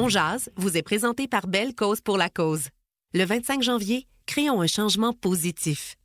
On jase vous est présenté par Belle Cause pour la cause. Le 25 janvier, créons un changement positif.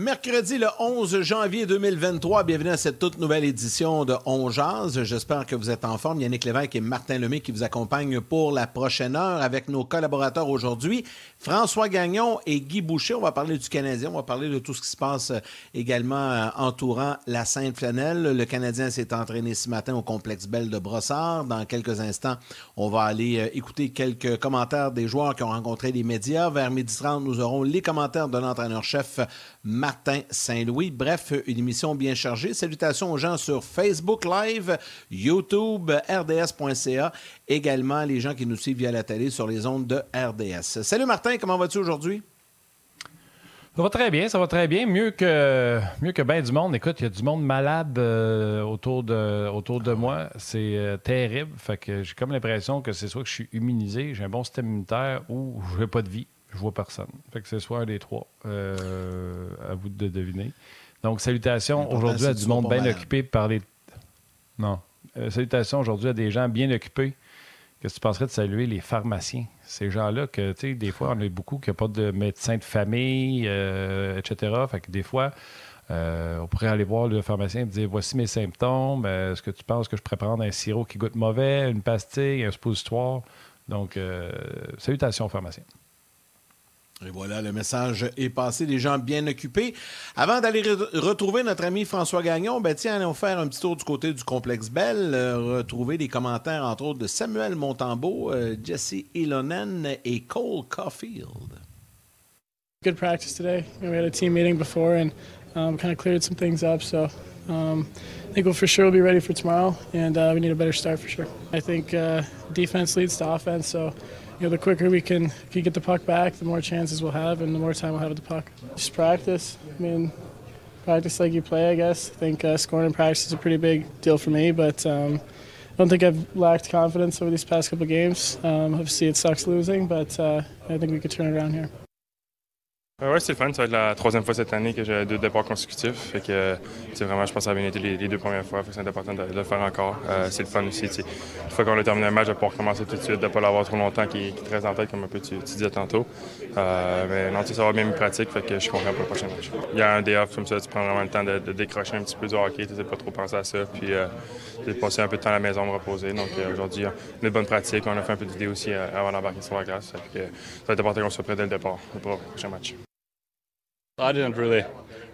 Mercredi le 11 janvier 2023, bienvenue à cette toute nouvelle édition de On Jazz. J'espère que vous êtes en forme. Yannick Lévesque et Martin Lemay qui vous accompagnent pour la prochaine heure avec nos collaborateurs aujourd'hui, François Gagnon et Guy Boucher. On va parler du Canadien, on va parler de tout ce qui se passe euh, également euh, entourant la Sainte-Flanelle. Le Canadien s'est entraîné ce matin au complexe Belle de Brossard. Dans quelques instants, on va aller euh, écouter quelques commentaires des joueurs qui ont rencontré les médias. Vers midi 30, nous aurons les commentaires de l'entraîneur-chef Martin Saint-Louis. Bref, une émission bien chargée. Salutations aux gens sur Facebook Live, YouTube, RDS.ca, également les gens qui nous suivent via la télé sur les ondes de RDS. Salut Martin, comment vas-tu aujourd'hui? Ça va très bien, ça va très bien. Mieux que, mieux que bien du monde. Écoute, il y a du monde malade euh, autour, de, autour de moi. C'est euh, terrible. Fait que j'ai comme l'impression que c'est soit que je suis immunisé, j'ai un bon système immunitaire ou je n'ai pas de vie je vois personne. Fait que c'est soit un des trois. Euh, à vous de deviner. Donc, salutations aujourd'hui à du monde bien occupé par les. Non. Euh, salutations aujourd'hui à des gens bien occupés. Qu'est-ce que tu penserais de saluer les pharmaciens? Ces gens-là que, tu sais, des fois, on a beaucoup qui n'ont pas de médecin de famille, euh, etc. Fait que des fois, on pourrait aller voir le pharmacien et dire voici mes symptômes. Est-ce que tu penses que je pourrais prendre un sirop qui goûte mauvais, une pastille, un suppositoire? Donc, salutations aux pharmaciens. Et voilà, le message est passé, des gens bien occupés. Avant d'aller retrouver notre ami François Gagnon, ben tiens, allons faire un petit tour du côté du complexe Bell, euh, retrouver des commentaires, entre autres, de Samuel Montambeau, euh, Jesse Ilonen et Cole Caulfield. Good practice today. We had a team meeting before and um, kind of cleared some things up, so um, I think we'll for sure be ready for tomorrow, and uh, we need a better start for sure. I think uh, defense leads to offense, so you know, the quicker we can, can get the puck back, the more chances we'll have and the more time we'll have with the puck. Just practice. I mean, practice like you play, I guess. I think uh, scoring in practice is a pretty big deal for me, but um, I don't think I've lacked confidence over these past couple games. Um, obviously, it sucks losing, but uh, I think we could turn it around here. Euh, oui, c'est le fun. Ça va être la troisième fois cette année que j'ai deux départs consécutifs. Fait que, c'est vraiment, je pense que ça a bien été les, deux premières fois. c'est important de, le faire encore. Euh, c'est le fun aussi. Une fois qu'on a terminé un match, de pouvoir recommencer tout de suite, de ne pas l'avoir trop longtemps qui, qui te en tête, comme un peu tu, disais tantôt. Euh, mais non, ça va bien me pratique. Fait que je suis content pour le prochain match. Il y a un day off comme ça, tu prends vraiment le temps de, décrocher un petit peu du hockey. Tu pas trop penser à ça. Puis, j'ai passé un peu de temps à la maison, me reposer. Donc, aujourd'hui, on a une bonne pratique. On a fait un peu d'idées aussi avant d'embarquer sur la glace. Fait que, ça va être important qu'on soit prêt dès le départ pour le prochain match. I didn't really,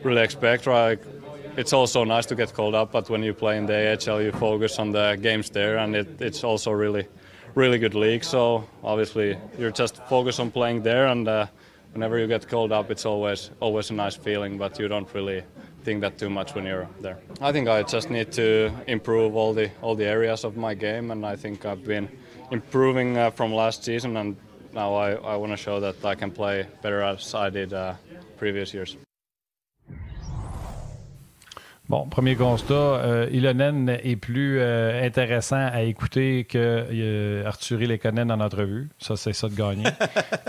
really expect. Right, it's also nice to get called up, but when you play in the AHL, you focus on the games there, and it, it's also really, really good league. So obviously, you're just focused on playing there, and uh, whenever you get called up, it's always, always a nice feeling. But you don't really think that too much when you're there. I think I just need to improve all the all the areas of my game, and I think I've been improving uh, from last season, and now I, I want to show that I can play better as I did. Uh, previous years. Bon, premier constat, euh, Ilonen est plus euh, intéressant à écouter que euh, Arthur Lekonen en entrevue. Ça, c'est ça de gagner.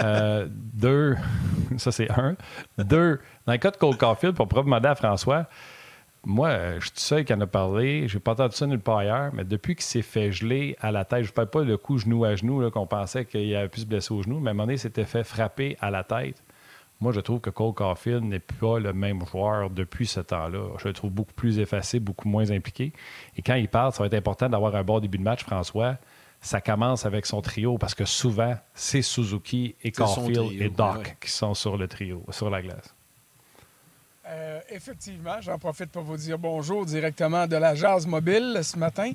Euh, deux, ça c'est un. Deux, dans le cas de Cole Caulfield, pour demander à François, moi, je suis seul qui en a parlé. J'ai pas entendu ça nulle part ailleurs, mais depuis qu'il s'est fait geler à la tête, je ne parle pas le coup genou à genou, qu'on pensait qu'il avait pu se blesser au genou, mais à un moment donné, il s'était fait frapper à la tête. Moi, je trouve que Cole Caulfield n'est pas le même joueur depuis ce temps-là. Je le trouve beaucoup plus effacé, beaucoup moins impliqué. Et quand il part, ça va être important d'avoir un bon début de match, François. Ça commence avec son trio parce que souvent, c'est Suzuki et Caulfield et Doc qui sont sur le trio, sur la glace. Euh, effectivement, j'en profite pour vous dire bonjour directement de la Jazz Mobile ce matin.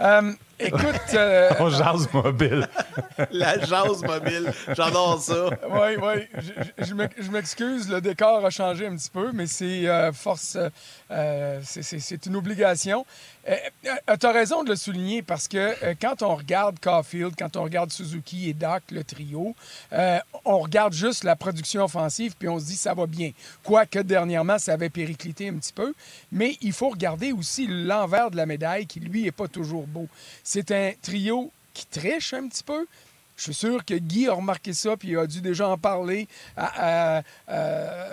Euh, écoute. Euh, On jase mobile. La mobile. J'adore ça. Oui, oui. Je, je m'ex- je m'excuse, le décor a changé un petit peu, mais c'est euh, force. euh, c'est- une obligation. tu as raison de le souligner parce que euh, quand on regarde Caulfield, quand on regarde Suzuki et Doc, le trio, euh, on regarde juste la production offensive puis on se dit ça va bien. Quoique dernièrement, ça avait périclité un petit peu. Mais il faut regarder aussi l'envers de la médaille qui, lui, n'est pas toujours beau. C'est un trio qui triche un petit peu. Je suis sûr que Guy a remarqué ça, puis il a dû déjà en parler, euh,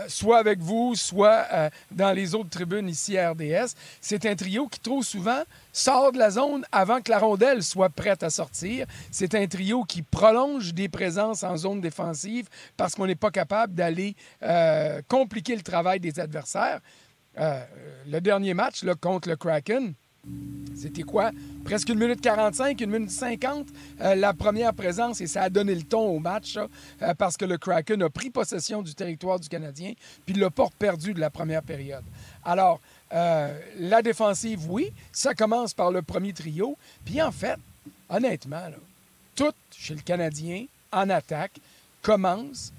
soit avec vous, soit euh, dans les autres tribunes ici à RDS. C'est un trio qui, trop souvent, sort de la zone avant que la rondelle soit prête à sortir. C'est un trio qui prolonge des présences en zone défensive parce qu'on n'est pas capable d'aller euh, compliquer le travail des adversaires. Le dernier match là, contre le Kraken, c'était quoi? Presque une minute 45, une minute 50, euh, la première présence, et ça a donné le ton au match, euh, parce que le Kraken a pris possession du territoire du Canadien, puis l'a pas perdu de la première période. Alors, euh, la défensive, oui, ça commence par le premier trio, puis en fait, honnêtement, tout chez le Canadien, en attaque, commence,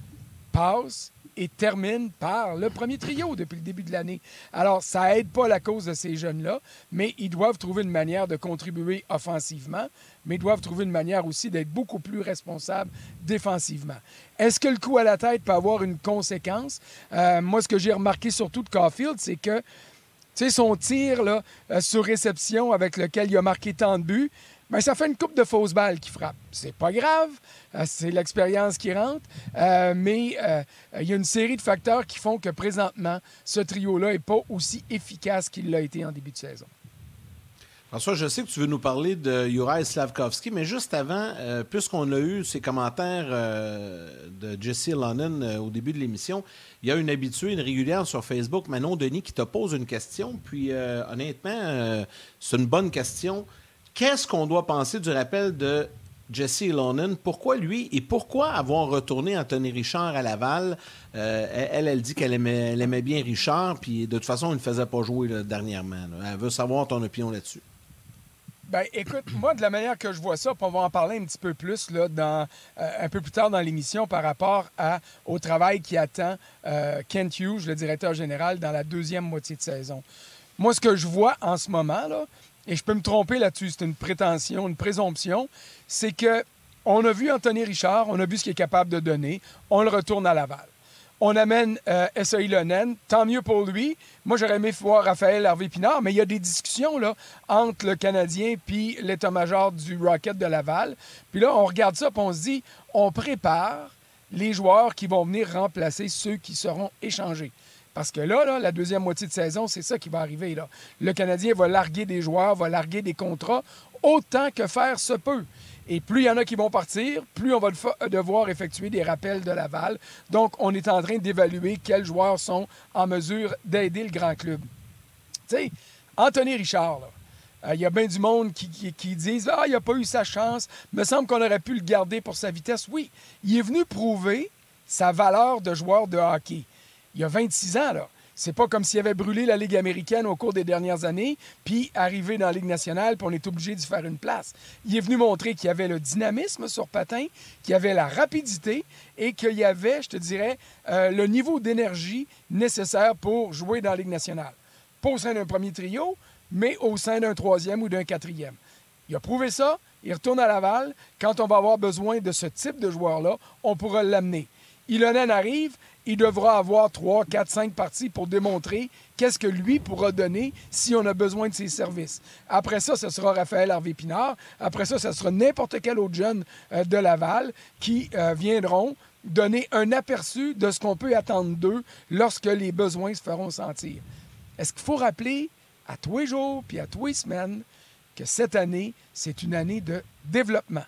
passe et termine par le premier trio depuis le début de l'année. Alors, ça aide pas la cause de ces jeunes-là, mais ils doivent trouver une manière de contribuer offensivement, mais ils doivent trouver une manière aussi d'être beaucoup plus responsables défensivement. Est-ce que le coup à la tête peut avoir une conséquence? Euh, moi, ce que j'ai remarqué surtout de Caulfield, c'est que tu sais, son tir là, euh, sur réception avec lequel il a marqué tant de buts, ben, ça fait une coupe de fausses balles qui frappe. C'est pas grave, euh, c'est l'expérience qui rentre, euh, mais euh, il y a une série de facteurs qui font que présentement, ce trio-là n'est pas aussi efficace qu'il l'a été en début de saison. François, je sais que tu veux nous parler de Juraj Slavkovski, mais juste avant, puisqu'on a eu ces commentaires de Jesse euh, au début de l'émission, il y a une habituée, une régulière sur Facebook, Manon Denis, qui te pose une question. Puis honnêtement, c'est une bonne question. Qu'est-ce qu'on doit penser du rappel de Jesse Lonen? Pourquoi lui et pourquoi avoir retourné Anthony Richard à Laval? Euh, elle, elle dit qu'elle aimait, bien Richard, puis de toute façon, il ne faisait pas jouer dernièrement. Elle veut savoir ton opinion là-dessus. Ben, écoute, moi, de la manière que je vois ça, puis on va en parler un petit peu plus euh, un peu plus tard dans l'émission par rapport au travail qui attend euh, Kent Hughes, le directeur général, dans la deuxième moitié de saison. Moi, ce que je vois en ce moment, là, et je peux me tromper là-dessus, c'est une prétention, une présomption, c'est que on a vu Anthony Richard, on a vu ce qu'il est capable de donner, on le retourne à Laval. On amène euh, S.A. Ilonen, tant mieux pour lui. Moi, j'aurais aimé voir Raphaël Harvey-Pinard, mais il y a des discussions là, entre le Canadien puis l'état-major du Rocket de Laval. Puis là, on regarde ça puis on se dit, on prépare les joueurs qui vont venir remplacer ceux qui seront échangés. Parce que là, la deuxième moitié de saison, c'est ça qui va arriver. Le Canadien va larguer des joueurs, va larguer des contrats, autant que faire se peut. Et plus il y en a qui vont partir, plus on va defa- devoir effectuer des rappels de Laval. Donc, on est en train d'évaluer quels joueurs sont en mesure d'aider le grand club. Tu sais, Anthony Richard, euh, il y a bien du monde qui disent Ah, il n'a pas eu sa chance. me semble qu'on aurait pu le garder pour sa vitesse. Oui, il est venu prouver sa valeur de joueur de hockey. Il y a 26 ans, là. C'est pas comme s'il avait brûlé la Ligue américaine au cours des dernières années, puis arrivé dans la Ligue nationale, puis on est obligé d'y faire une place. Il est venu montrer qu'il y avait le dynamisme sur patin, qu'il y avait la rapidité et qu'il y avait, je te dirais, euh, le niveau d'énergie nécessaire pour jouer dans la Ligue nationale. Pas au sein d'un premier trio, mais au sein d'un troisième ou d'un quatrième. Il a prouvé ça, il retourne à Laval. Quand on va avoir besoin de ce type de joueur-là, on pourra l'amener. Ilonen arrive, il devra avoir 3, 4, 5 parties pour démontrer qu'est-ce que lui pourra donner si on a besoin de ses services. Après ça, ce sera Raphaël Harvey-Pinard. Après ça, ce sera n'importe quel autre jeune euh, de Laval qui euh, viendront donner un aperçu de ce qu'on peut attendre d'eux lorsque les besoins se feront sentir. Est-ce qu'il faut rappeler à tous les jours puis à tous les semaines que cette année, c'est une année de développement?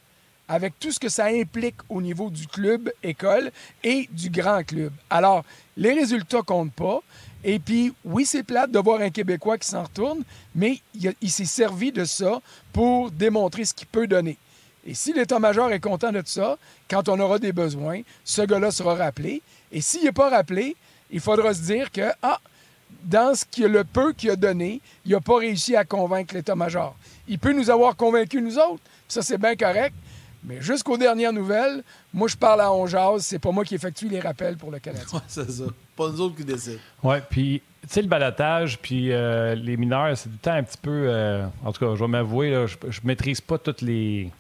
Avec tout ce que ça implique au niveau du club, école et du grand club. Alors, les résultats comptent pas. Et puis, oui, c'est plate de voir un Québécois qui s'en retourne, mais il, s'est servi de ça pour démontrer ce qu'il peut donner. Et si l'état-major est content de ça, quand on aura des besoins, ce gars-là sera rappelé. Et s'il n'est pas rappelé, il faudra se dire que, ah, dans ce qu'il le peu qu'il a donné, il n'a pas réussi à convaincre l'état-major. Il peut nous avoir convaincus, nous autres. Ça, c'est bien correct. Mais jusqu'aux dernières nouvelles, moi, je parle à Onjaz. C'est pas moi qui effectue les rappels pour le Canadien. Ouais, c'est ça. Pas nous autres qui décident. Oui, puis, tu sais, le balotage, puis euh, les mineurs, c'est du temps un petit peu. euh, en tout cas, je vais m'avouer, je, je maîtrise pas toutes les,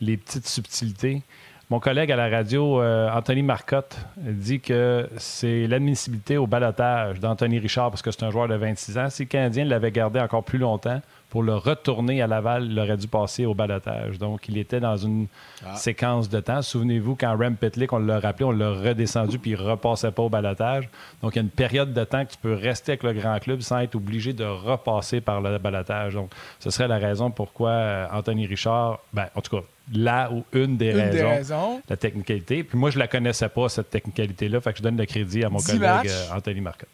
les petites subtilités. Mon collègue à la radio, euh, Anthony Marcotte, dit que c'est l'admissibilité au balotage d'Anthony Richard parce que c'est un joueur de 26 ans. Si le Canadien l'avait gardé encore plus longtemps pour le retourner à Laval, il aurait dû passer au balotage. Donc, il était dans une séquence de temps. Souvenez-vous, quand Rem Pitlick, on l'a rappelé, on l'a redescendu puis il ne repassait pas au balotage. Donc, il y a une période de temps que tu peux rester avec le grand club sans être obligé de repasser par le balotage. Donc, ce serait la raison pourquoi euh, Anthony Richard, ben, en tout cas, là ou une des Une raisons, des raisons. la technicalité. Puis moi, je la connaissais pas, cette technicalité-là. Fait que je donne le crédit à mon Dix collègue matchs. euh, Anthony Marcotte.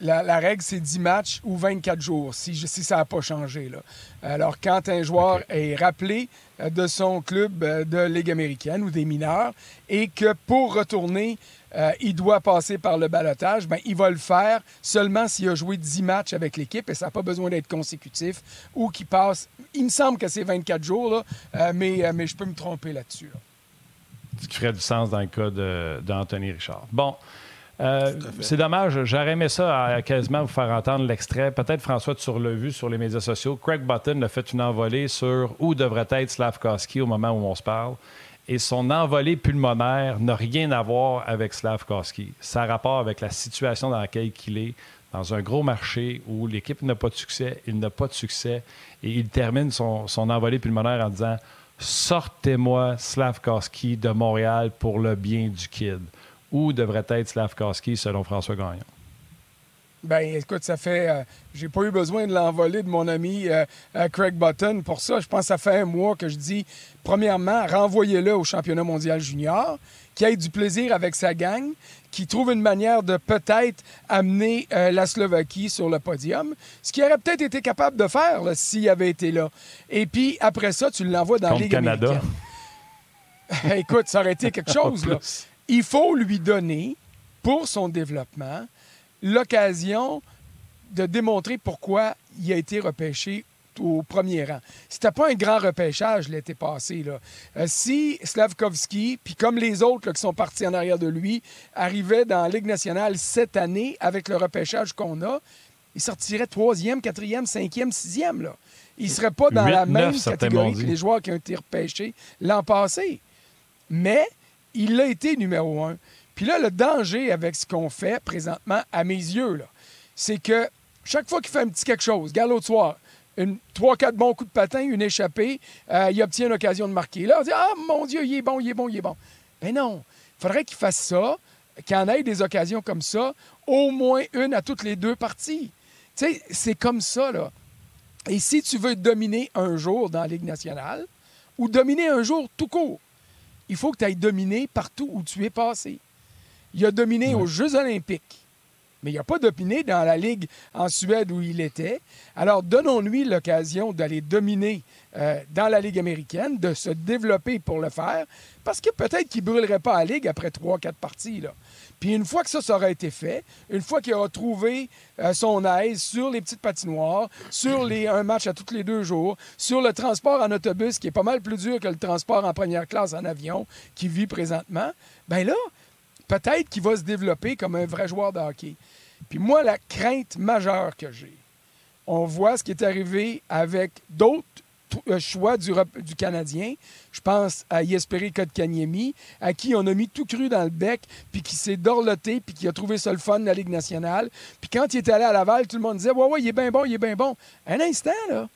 La, la règle, c'est 10 matchs ou 24 jours, si, ça n'a pas changé. Là. Alors, quand un joueur est rappelé euh, de son club euh, de Ligue américaine ou des mineurs et que pour retourner, euh, il doit passer par le balotage, ben, il va le faire seulement s'il a joué 10 matchs avec l'équipe et ça n'a pas besoin d'être consécutif ou qu'il passe. Il me semble que c'est 24 jours, là, euh, mais, euh, mais je peux me tromper là-dessus. là. Ce qui ferait du sens dans le cas de- d'Anthony Richard. Bon. Euh, c'est dommage, j'aurais aimé ça à quasiment vous faire entendre l'extrait. Peut-être, François, tu l'as vu sur les médias sociaux. Craig Button a fait une envolée sur où devrait être Slavkowski au moment où on se parle. Et son envolée pulmonaire n'a rien à voir avec Slavkowski. Ça a rapport avec la situation dans laquelle il est, dans un gros marché où l'équipe n'a pas de succès, il n'a pas de succès. Et il termine son, son envolée pulmonaire en disant Sortez-moi Slavkowski de Montréal pour le bien du kid. Où devrait être Slavkowski selon François Gagnon? Ben, écoute, ça fait. euh, j'ai pas eu besoin de l'envoler de mon ami euh, euh, Craig Button pour ça. Je pense que ça fait un mois que je dis, premièrement, renvoyez-le au championnat mondial junior, qu'il ait du plaisir avec sa gang, qu'il trouve une manière de peut-être amener euh, la Slovaquie sur le podium, ce qu'il aurait peut-être été capable de faire s'il avait été là. Et puis, après ça, tu l'envoies dans Ligue Canada. Écoute, ça aurait été quelque chose. Là. Il faut lui donner, pour son développement, l'occasion de démontrer pourquoi il a été repêché au premier rang. C'était pas un grand repêchage l'été passé. Là. Euh, si Slavkovski, puis comme les autres là, qui sont partis en arrière de lui, arrivaient dans la Ligue nationale cette année avec le repêchage qu'on a, il sortirait troisième, quatrième, cinquième, sixième. Là. Il serait pas dans la même catégorie que les joueurs qui ont été repêchés l'an passé. Mais il a été numéro un. Puis là, le danger avec ce qu'on fait présentement, à mes yeux, c'est que chaque fois qu'il fait un petit quelque chose, regarde l'autre soir, trois, quatre bons coups de patin, une échappée, euh, il obtient une occasion de marquer. Là, on dit Ah, mon Dieu, il est bon, il est bon, il est bon. Mais non, il faudrait qu'il fasse ça, qu'il en ait des occasions comme ça, au moins une à toutes les deux parties. Tu sais, c'est comme ça, là. Et si tu veux dominer un jour dans la Ligue nationale, ou dominer un jour tout court, il faut que tu ailles dominer partout où tu es passé. Il a dominé aux Jeux olympiques, mais il n'a pas dominé dans la Ligue en Suède où il était. Alors, donnons-lui l'occasion d'aller dominer euh, dans la Ligue américaine, de se développer pour le faire, parce que peut-être qu'il ne brûlerait pas la Ligue après trois, quatre parties. Là. Puis une fois que ça, ça aura été fait, une fois qu'il aura trouvé euh, son aise sur les petites patinoires, sur un match à tous les deux jours, sur le transport en autobus, qui est pas mal plus dur que le transport en première classe en avion qu'il vit présentement, ben là, peut-être qu'il va se développer comme un vrai joueur de hockey. Puis moi, la crainte majeure que j'ai, on voit ce qui est arrivé avec d'autres choix du, Canadien. Je pense à Jesperi Kotkaniemi, à qui on a mis tout cru dans le bec, puis qui s'est dorloté, puis qui a trouvé ça le fun de la Ligue nationale. Puis quand il est allé à Laval, tout le monde disait Ouais, ouais, il est bien bon, il est bien bon. Un instant, là.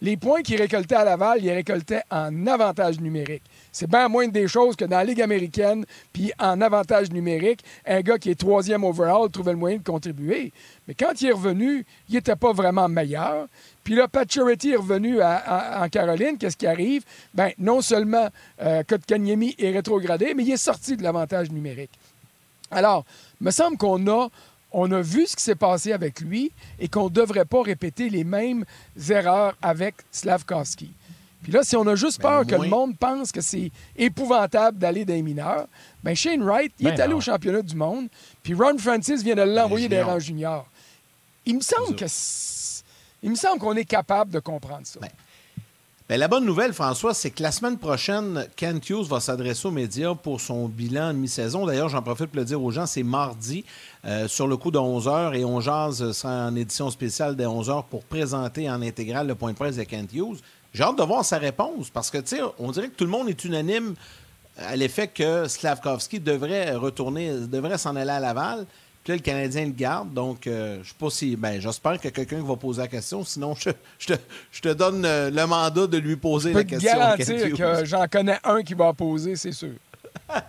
Les points qu'il récoltait à Laval, il les récoltait en avantage numérique. C'est bien moins des choses que dans la Ligue américaine, puis en avantage numérique, un gars qui est troisième overall trouvait le moyen de contribuer. Mais quand il est revenu, il n'était pas vraiment meilleur. Puis là, Pacioretty est revenu en Caroline. Qu'est-ce qui arrive? Ben, non seulement euh, est rétrogradé, mais il est sorti de l'avantage numérique. Alors, me semble qu'on a, on a vu ce qui s'est passé avec lui et qu'on ne devrait pas répéter les mêmes erreurs avec Slavkovski. Puis là, si on a juste peur que le monde pense que c'est épouvantable d'aller dans les mineurs, ben Shane Wright, il Ben est allé non. au championnat du monde, puis Ron Francis vient de l'envoyer Les des juniors. rangs juniors. Il me semble que il me semble qu'on est capable de comprendre ça. Ben, Ben, la bonne nouvelle, François, c'est que la semaine prochaine, Kent Hughes va s'adresser aux médias pour son bilan de mi-saison. D'ailleurs, j'en profite pour le dire aux gens, c'est mardi euh, sur le coup de 11h et on jase en édition spéciale des 11h pour présenter en intégrale le point de presse de Kent Hughes. J'ai hâte de voir sa réponse parce que, tu on dirait que tout le monde est unanime à l'effet que Slavkovski devrait retourner, devrait s'en aller à Laval. Puis là, le Canadien le garde. Donc, euh, je sais pas si. Ben, j'espère que quelqu'un va poser la question. Sinon, je, je te, je te donne euh, le mandat de lui poser Je peux la te question. Garantir que j'en connais un qui va poser, c'est sûr.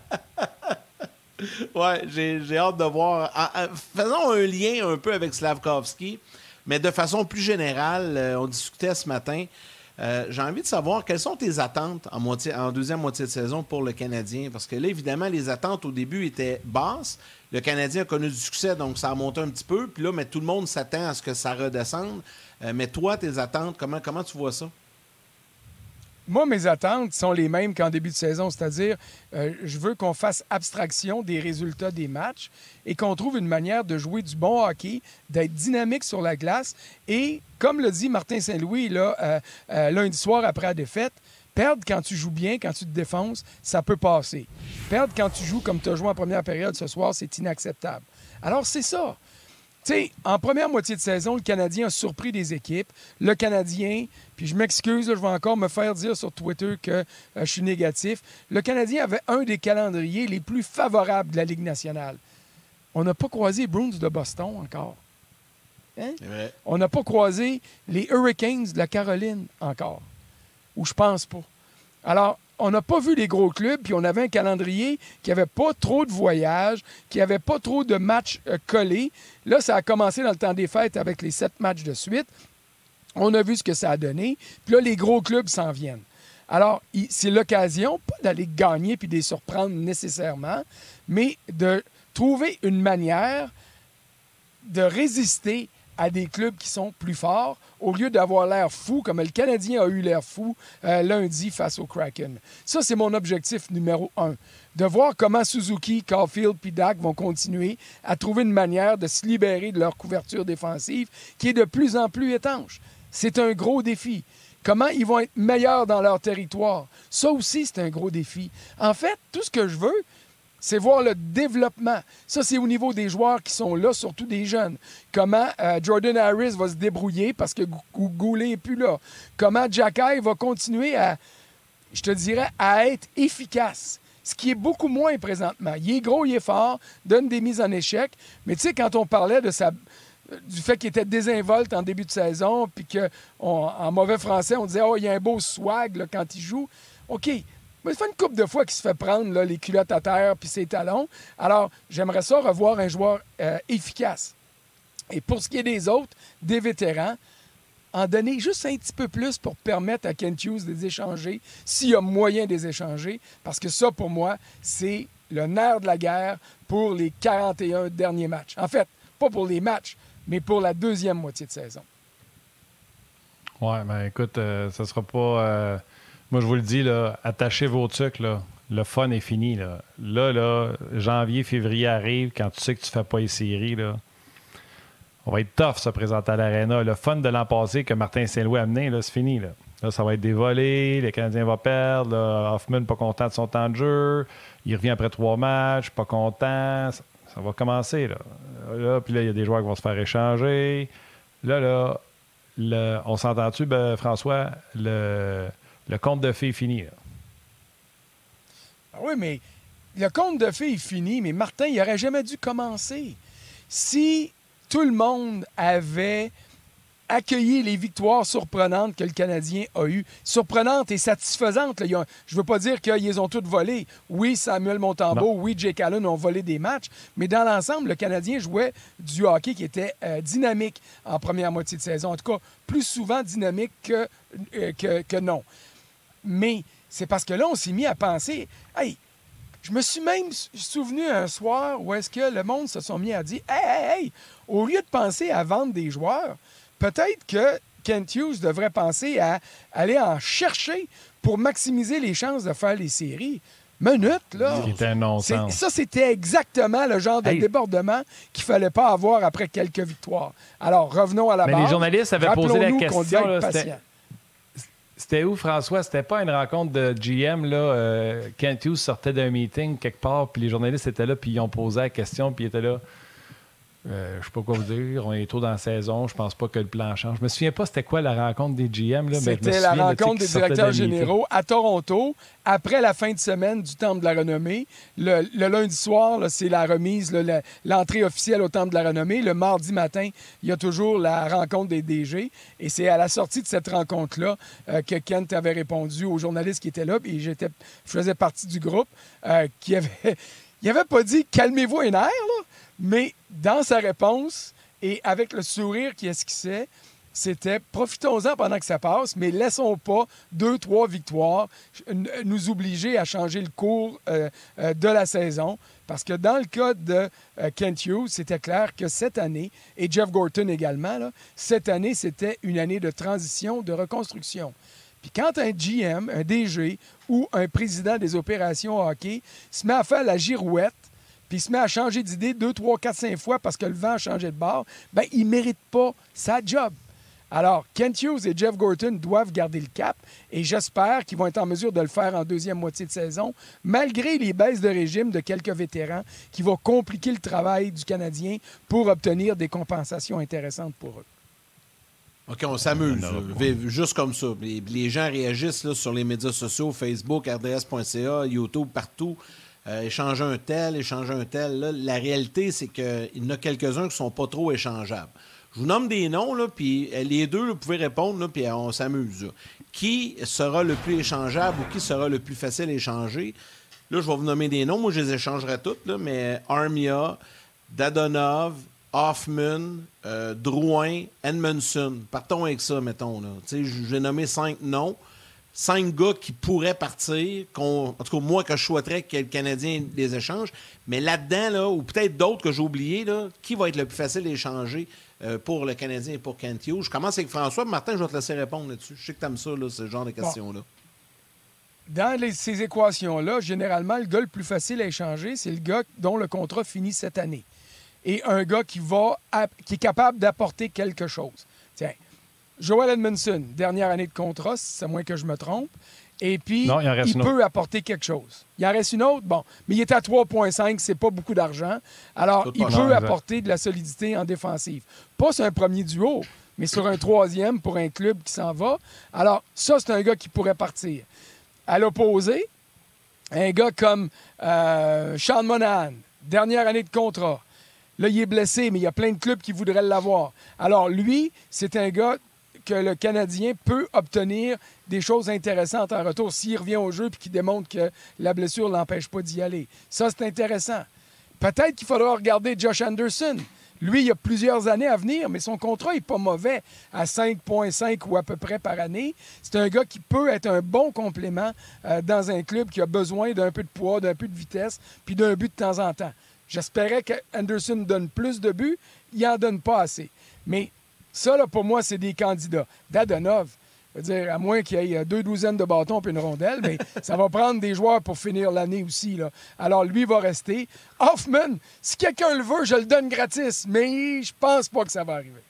Ouais, j'ai j'ai hâte de voir. Ah, ah, faisons un lien un peu avec Slavkovski, mais de façon plus générale, euh, on discutait ce matin. Euh, j'ai envie de savoir quelles sont tes attentes en, moitié, en deuxième moitié de saison pour le Canadien. Parce que là, évidemment, les attentes au début étaient basses. Le Canadien a connu du succès, donc ça a monté un petit peu. Puis là, mais tout le monde s'attend à ce que ça redescende. Euh, mais toi, tes attentes, comment, comment tu vois ça? Moi, mes attentes sont les mêmes qu'en début de saison, c'est-à-dire euh, je veux qu'on fasse abstraction des résultats des matchs et qu'on trouve une manière de jouer du bon hockey, d'être dynamique sur la glace et, comme le dit Martin Saint-Louis euh, lundi soir après la défaite, perdre quand tu joues bien, quand tu te défonces, ça peut passer. Perdre quand tu joues comme tu as joué en première période ce soir, c'est inacceptable. Alors, c'est ça. Tu sais, en première moitié de saison, le Canadien a surpris des équipes. Le Canadien, puis je m'excuse, je vais encore me faire dire sur Twitter que euh, je suis négatif. Le Canadien avait un des calendriers les plus favorables de la Ligue nationale. On n'a pas croisé les Bruins de Boston encore. Hein? On n'a pas croisé les Hurricanes de la Caroline encore. Ou je pense pas. Alors, on n'a pas vu les gros clubs, puis on avait un calendrier qui n'avait pas trop de voyages, qui n'avait pas trop de matchs euh, collés. Là, ça a commencé dans le temps des fêtes avec les sept matchs de suite. On a vu ce que ça a donné. Puis là, les gros clubs s'en viennent. Alors, c'est l'occasion, pas d'aller gagner puis de les surprendre nécessairement, mais de trouver une manière de résister à des clubs qui sont plus forts au lieu d'avoir l'air fou, comme le Canadien a eu l'air fou euh, lundi face au Kraken. Ça, c'est mon objectif numéro un. De voir comment Suzuki, Caulfield puis vont continuer à trouver une manière de se libérer de leur couverture défensive qui est de plus en plus étanche. C'est un gros défi. Comment ils vont être meilleurs dans leur territoire? Ça aussi, c'est un gros défi. En fait, tout ce que je veux, c'est voir le développement. Ça, c'est au niveau des joueurs qui sont là, surtout des jeunes. Comment euh, Jordan Harris va se débrouiller parce que Gou- Gou- Goulet n'est plus là. Comment Jacky va continuer à, je te dirais, à être efficace. Ce qui est beaucoup moins présentement. Il est gros, il est fort, donne des mises en échec. Mais tu sais, quand on parlait du fait qu'il était désinvolte en début de saison, puis qu'en mauvais français, on disait, oh, il y a un beau swag quand il joue. OK. Mais ça fait une couple de fois qu'il se fait prendre là, les culottes à terre puis ses talons. Alors, j'aimerais ça revoir un joueur euh, efficace. Et pour ce qui est des autres, des vétérans, en donner juste un petit peu plus pour permettre à Kent Hughes de les échanger, s'il y a moyen de les échanger, parce que ça, pour moi, c'est le nerf de la guerre pour les 41 derniers matchs. En fait, pas pour les matchs, mais pour la deuxième moitié de saison. Ouais, ben écoute, euh, ça sera pas. euh, moi, je vous le dis, là, attachez vos trucs, là. Le fun est fini, là. Là, là, janvier, février arrive, quand tu sais que tu fais pas les séries, là. On va être tough, se présenter à l'Arena. Le fun de l'an passé que Martin Saint-Louis a amené, c'est fini, là. Là, ça va être des les Canadiens vont perdre, Hoffman pas content de son temps de jeu, il revient après trois matchs, pas content, ça, va commencer, là. Là, puis là, il y a des joueurs qui vont se faire échanger. Là, là, on s'entend-tu, ben, François, le, le compte de fées est fini. là. Ah oui, mais le compte de fées est fini, mais Martin, il n'aurait jamais dû commencer. Si tout le monde avait accueilli les victoires surprenantes que le Canadien a eues, surprenantes et satisfaisantes, là, je ne veux pas dire qu'ils ont toutes volées. Oui, Samuel Montembeau, oui, Jake Allen ont volé des matchs, mais dans l'ensemble, le Canadien jouait du hockey qui était euh, dynamique en première moitié de saison. En tout cas, plus souvent dynamique que, euh, que, que non. Mais c'est parce que là, on s'est mis à penser, hey, je me suis même sou- souvenu un soir où est-ce que le monde se sont mis à dire, hey, hey, hey, au lieu de penser à vendre des joueurs, peut-être que Kent Hughes devrait penser à aller en chercher pour maximiser les chances de faire les séries. Minute, là. C'était un non-sens. Ça, c'était exactement le genre de Hey. débordement qu'il fallait pas avoir après quelques victoires. Alors, revenons à la Mais base. les journalistes avaient posé la question, là, c'était- où, François? C'était pas une rencontre de GM, là. euh, Kent sortait d'un meeting quelque part, puis les journalistes étaient là, puis ils ont posé la question, puis ils étaient là. Euh, je sais pas quoi vous dire. On est tôt dans la saison. Je pense pas que le plan change. Je me souviens pas c'était quoi la rencontre des GM. Là, C'était la souviens, rencontre des directeurs généraux à Toronto après la fin de semaine du Temple de la Renommée. Le, le lundi soir, c'est la remise, l'entrée officielle au Temple de la Renommée. Le mardi matin, il y a toujours la rencontre des DG. Et c'est à la sortie de cette rencontre-là euh, que Kent avait répondu aux journalistes qui étaient là. Et j'étais, je faisais partie du groupe euh, qui avait. Il n'avait pas dit calmez-vous un air, là, mais dans sa réponse et avec le sourire qui esquissait, c'était profitons-en pendant que ça passe, mais laissons pas deux, trois victoires nous obliger à changer le cours euh, euh, de la saison. Parce que dans le cas de euh, Kent Hughes, c'était clair que cette année, et Jeff Gorton également, cette année, c'était une année de transition, de reconstruction. Puis quand un GM, un DG ou un président des opérations hockey se met à faire la girouette, puis il se met à changer d'idée deux, trois, quatre, cinq fois parce que le vent a changé de bord, ben il ne mérite pas sa job. Alors, Kent Hughes et Jeff Gorton doivent garder le cap et j'espère qu'ils vont être en mesure de le faire en deuxième moitié de saison, malgré les baisses de régime de quelques vétérans qui vont compliquer le travail du Canadien pour obtenir des compensations intéressantes pour eux. OK, on s'amuse. Vive Juste comme ça. Les, les gens réagissent là, sur les médias sociaux, Facebook, RDS.ca, YouTube, partout. Euh, échanger un tel, échanger un tel. La réalité, c'est qu'il y en a quelques-uns qui ne sont pas trop échangeables. Je vous nomme des noms, là, puis euh, les deux, vous pouvez répondre, là, puis euh, on s'amuse. Qui sera le plus échangeable ou qui sera le plus facile à échanger? Là, je vais vous nommer des noms. Moi, je les échangerai toutes, mais Armia, Dadonov, Hoffman, euh, Drouin, Edmondson. Partons avec ça, mettons. J'ai nommé cinq noms. Cinq gars qui pourraient partir, qu'on- en tout cas, moi, que je souhaiterais que le Canadien les échange. Mais là-dedans, là, ou peut-être d'autres que j'ai oubliés, qui va être le plus facile à échanger euh, pour le Canadien et pour Kent Hughes? Je commence avec François. Martin, je vais te laisser répondre là-dessus. Je sais que tu aimes ça, là, ce genre de questions-là. Dans les- ces équations-là, généralement, le gars le plus facile à échanger, c'est le gars dont le contrat finit cette année. Et un gars qui, va, qui est capable d'apporter quelque chose. Joel Edmondson, dernière année de contrat, c'est à moins que je me trompe. Et puis, Non, il peut apporter quelque chose. Il en reste une autre, bon, mais il est à 3,5, c'est pas beaucoup d'argent. Alors, Tout il peut exact. apporter de la solidité en défensive. Pas sur un premier duo, mais sur un troisième pour un club qui s'en va. Alors, ça, c'est un gars qui pourrait partir. À l'opposé, un gars comme euh, Sean Monahan, dernière année de contrat. Là, il est blessé, mais il y a plein de clubs qui voudraient l'avoir. Alors, lui, c'est un gars que le Canadien peut obtenir des choses intéressantes en retour s'il revient au jeu et qu'il démontre que la blessure ne l'empêche pas d'y aller. Ça, c'est intéressant. Peut-être qu'il faudra regarder Josh Anderson. Lui, il y a plusieurs années à venir, mais son contrat n'est pas mauvais à 5,5 ou à peu près par année. C'est un gars qui peut être un bon complément euh, dans un club qui a besoin d'un peu de poids, d'un peu de vitesse, puis d'un but de temps en temps. J'espérais qu'Anderson donne plus de buts. Il n'en donne pas assez. Mais ça, là, pour moi, c'est des candidats. Dadonov, je veux dire, à moins qu'il y ait deux douzaines de bâtons et une rondelle, mais ça va prendre des joueurs pour finir l'année aussi. Là. Alors, lui va rester. Hoffman, si quelqu'un le veut, je le donne gratis, mais je pense pas que ça va arriver.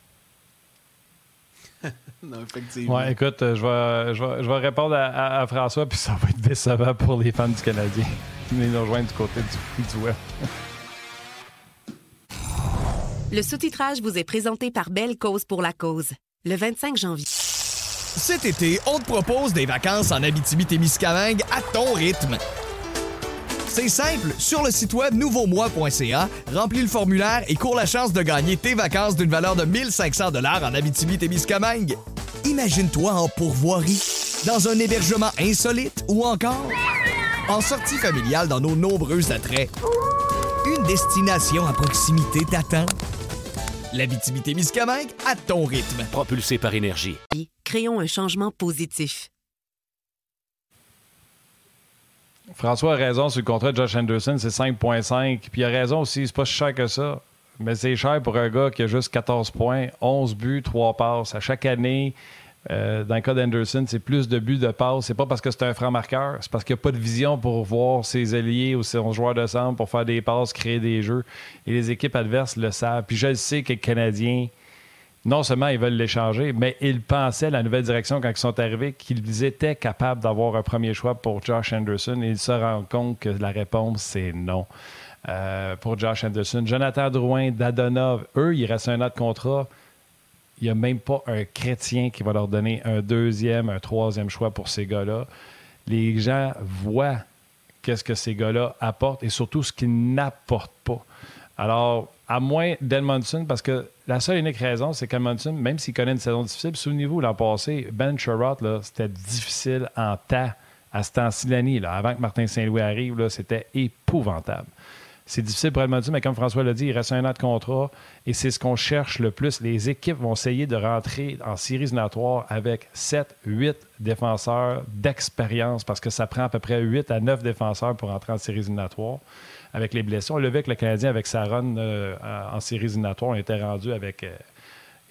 Non, effectivement. Ouais, écoute, euh, je vais, je vais, je vais répondre à, à- à François, puis ça va être décevant pour les fans du Canadien. Venez nous rejoindre du côté du, du web. Le sous-titrage vous est présenté par Belle Cause pour la cause. Le 25 janvier. Cet été, on te propose des vacances en Abitibi-Témiscamingue à ton rythme. C'est simple, sur le site web nouveaumois.ca, remplis le formulaire et cours la chance de gagner tes vacances d'une valeur de 1500 dollars en Abitibi-Témiscamingue. Imagine-toi en pourvoirie, dans un hébergement insolite ou encore en sortie familiale dans nos nombreux attraits. Une destination à proximité t'attend. L'Abitibi-Témiscamingue à ton rythme. Propulsé par énergie. Créons un changement positif. François a raison sur le contrat de Josh Anderson, c'est 5,5. Puis il a raison aussi, c'est pas si cher que ça. Mais c'est cher pour un gars qui a juste 14 points, 11 buts, 3 passes. À chaque année, euh, dans le cas d'Anderson, c'est plus de buts de passes. C'est pas parce que c'est un franc marqueur, c'est parce qu'il n'y a pas de vision pour voir ses alliés ou ses joueurs de centre pour faire des passes, créer des jeux. Et les équipes adverses le savent. Puis je sais que les Canadiens, non seulement ils veulent l'échanger, mais ils pensaient, la nouvelle direction, quand ils sont arrivés, qu'ils étaient capables d'avoir un premier choix pour Josh Anderson. Et ils se rendent compte que la réponse, c'est non. Euh, pour Josh Anderson. Jonathan Drouin, Dadonov, eux, il reste un autre contrat il n'y a même pas un chrétien qui va leur donner un deuxième, un troisième choix pour ces gars-là. Les gens voient qu'est-ce que ces gars-là apportent et surtout ce qu'ils n'apportent pas. Alors, à moins d'Edmondson, parce que la seule et unique raison, c'est qu'Edmondson, même s'il connaît une saison difficile, souvenez-vous, l'an passé, Ben Sherrod, c'était difficile en tas à ce temps-ci. Avant que Martin Saint-Louis arrive, c'était épouvantable. C'est difficile pour Edmondson, mais comme François l'a dit, il reste un an de contrat et c'est ce qu'on cherche le plus. Les équipes vont essayer de rentrer en séries éliminatoires avec 7, 8 défenseurs d'expérience parce que ça prend à peu près 8 à 9 défenseurs pour entrer en séries éliminatoires avec les blessés. On l'a vu avec le Canadien avec sa run euh, en séries éliminatoires. On était rendu avec euh,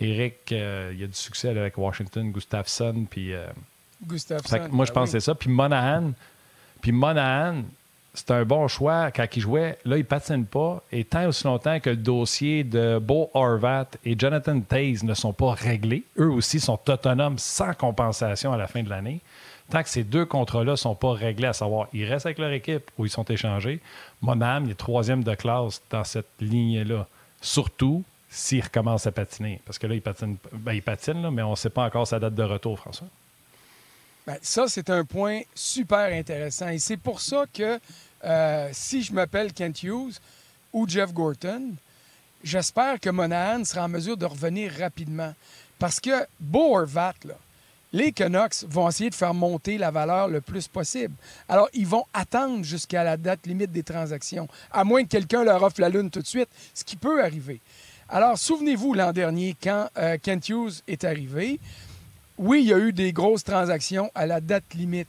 Eric, euh, il y a du succès avec Washington, Gustafsson, puis. Gustafsson. moi, je ben pense que c'est ça. Puis Monahan. Puis Monahan, c'est un bon choix quand il jouait. Là, il ne patine pas. Et tant aussi longtemps que le dossier de Beau Horvat et Jonathan Taze ne sont pas réglés, eux aussi sont autonomes sans compensation à la fin de l'année. Tant que ces deux contrats-là ne sont pas réglés, à savoir, ils restent avec leur équipe ou ils sont échangés, Monam, il est troisième de classe dans cette ligne-là. Surtout s'il recommence à patiner. Parce que là, il patine, ben, il patine mais on ne sait pas encore sa date de retour, François. Ben, ça, c'est un point super intéressant. Et c'est pour ça que euh, si je m'appelle Kent Hughes ou Jeff Gorton, j'espère que Monahan sera en mesure de revenir rapidement. Parce que Beau Horvat, les Canucks vont essayer de faire monter la valeur le plus possible. Alors, ils vont attendre jusqu'à la date limite des transactions, à moins que quelqu'un leur offre la lune tout de suite, ce qui peut arriver. Alors, souvenez-vous l'an dernier, quand euh, Kent Hughes est arrivé, oui, il y a eu des grosses transactions à la date limite,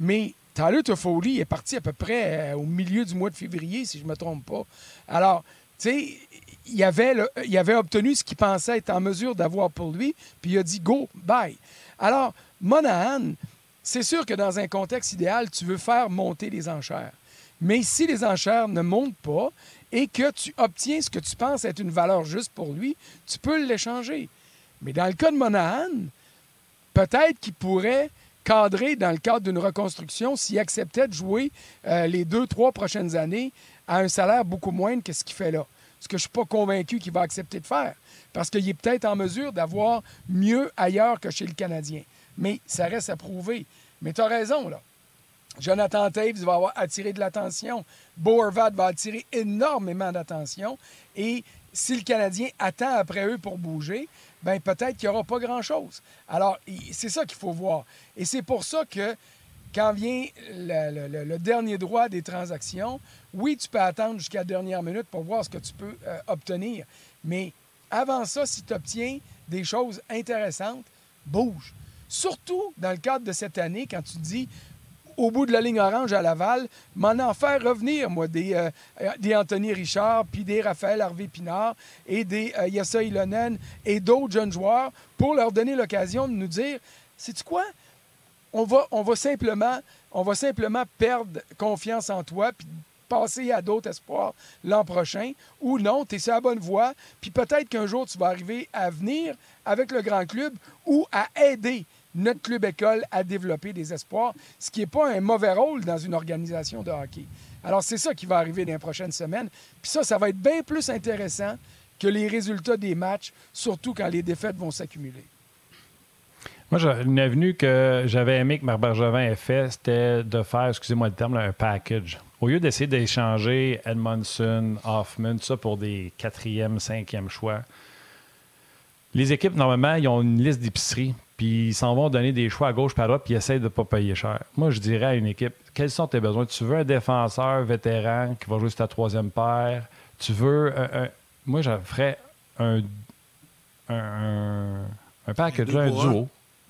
mais Tyler Toffoli est parti à peu près euh, au milieu du mois de février, si je ne me trompe pas. Alors, tu sais, il avait, il avait obtenu ce qu'il pensait être en mesure d'avoir pour lui, puis il a dit go, bye. Alors, Monahan, c'est sûr que dans un contexte idéal, tu veux faire monter les enchères. Mais si les enchères ne montent pas et que tu obtiens ce que tu penses être une valeur juste pour lui, tu peux l'échanger. Mais dans le cas de Monahan, peut-être qu'il pourrait cadré dans le cadre d'une reconstruction s'il acceptait de jouer euh, les deux, trois prochaines années à un salaire beaucoup moindre que ce qu'il fait là. Ce que je ne suis pas convaincu qu'il va accepter de faire. Parce qu'il est peut-être en mesure d'avoir mieux ailleurs que chez le Canadien. Mais ça reste à prouver. Mais tu as raison, là. Jonathan Taves va avoir attiré de l'attention. Boervat va attirer énormément d'attention. Et si le Canadien attend après eux pour bouger, ben peut-être qu'il n'y aura pas grand-chose. Alors, c'est ça qu'il faut voir. Et c'est pour ça que quand vient le, dernier droit des transactions, oui, tu peux attendre jusqu'à la dernière minute pour voir ce que tu peux euh, obtenir. Mais avant ça, si tu obtiens des choses intéressantes, bouge. Surtout dans le cadre de cette année, quand tu dis au bout de la ligne orange à Laval, m'en en faire revenir, moi, des, euh, des Anthony Richard, puis des Raphaël Harvey Pinard et des euh, Ilonen et d'autres jeunes joueurs pour leur donner l'occasion de nous dire c'est quoi? On va, on, va simplement, on va simplement perdre confiance en toi puis passer à d'autres espoirs l'an prochain ou non, tu es sur la bonne voie, puis peut-être qu'un jour tu vas arriver à venir avec le grand club ou à aider notre club école à développer des espoirs, ce qui n'est pas un mauvais rôle dans une organisation de hockey. Alors, c'est ça qui va arriver dans les prochaines semaines. Puis ça, ça va être bien plus intéressant que les résultats des matchs, surtout quand les défaites vont s'accumuler. Moi, une avenue que j'avais aimé que Marc Bergevin ait fait, c'était de faire, excusez-moi le terme, un package. Au lieu d'essayer d'échanger Edmondson, Hoffman, tout ça pour des quatrième, cinquième choix, les équipes, normalement, ils ont une liste d'épicerie puis ils s'en vont donner des choix à gauche par droite, puis ils essayent de ne pas payer cher. Moi, je dirais à une équipe, quels sont tes besoins? Tu veux un défenseur vétéran qui va jouer sur ta troisième paire? Tu veux... Un, moi, je ferais un, un, un package, un duo,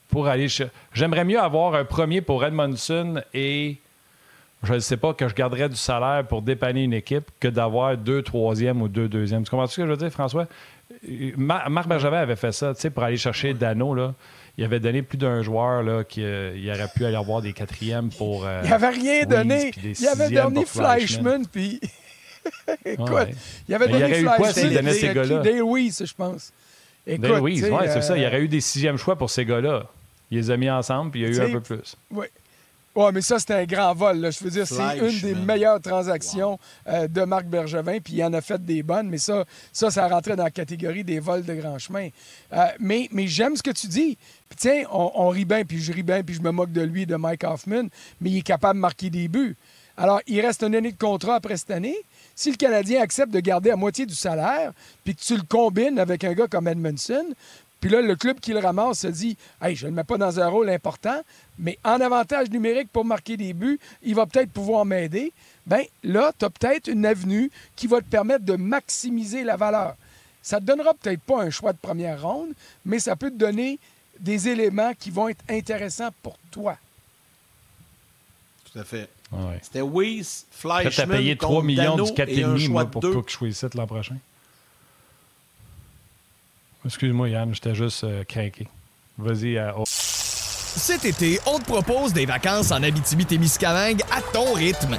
pour aller... J'aimerais mieux avoir un premier pour Edmondson et je ne sais pas que je garderais du salaire pour dépanner une équipe que d'avoir deux troisièmes ou deux deuxièmes. Tu comprends ce que je veux dire, François? Marc Bergevin avait fait ça, tu sais, pour aller chercher Dano, là. Il avait donné plus d'un joueur là, qui euh, il aurait pu aller avoir des quatrièmes pour. Euh, il avait rien donné. Il avait donné Fleischmann, puis. Écoute, il avait donné il aurait eu quoi s'il donnait ces gars-là? Je pense. Écoute, oui, c'est ça. Il y aurait eu des sixièmes choix pour ces gars-là. Il les a mis ensemble, puis il y a eu un peu plus. Oui. Oui, mais ça, c'était un grand vol. Je veux dire, c'est une des meilleures transactions euh, de Marc Bergevin, puis il en a fait des bonnes, mais ça, ça, ça rentrait dans la catégorie des vols de grand chemin. Euh, mais mais j'aime ce que tu dis. Tiens, on, rit bien, puis je ris bien, puis je me moque de lui, de Mike Hoffman, mais il est capable de marquer des buts. Alors, il reste une année de contrat après cette année. Si le Canadien accepte de garder à moitié du salaire, puis que tu le combines avec un gars comme Edmondson, puis là, le club qui le ramasse se dit Hey, je ne le mets pas dans un rôle important, mais en avantage numérique pour marquer des buts, il va peut-être pouvoir m'aider. Bien, là, tu as peut-être une avenue qui va te permettre de maximiser la valeur. Ça ne te donnera peut-être pas un choix de première ronde, mais ça peut te donner des éléments qui vont être intéressants pour toi. Tout à fait. Ouais. C'était Weiss, Fleischmann. Tu as payé 3 millions du 4,5 moi, pour pas que je sois ici l'an prochain. Excuse-moi, Yann, j'étais juste euh, craqué. Vas-y. à... Euh, Cet été, on te propose des vacances en Abitibi-Témiscamingue à ton rythme.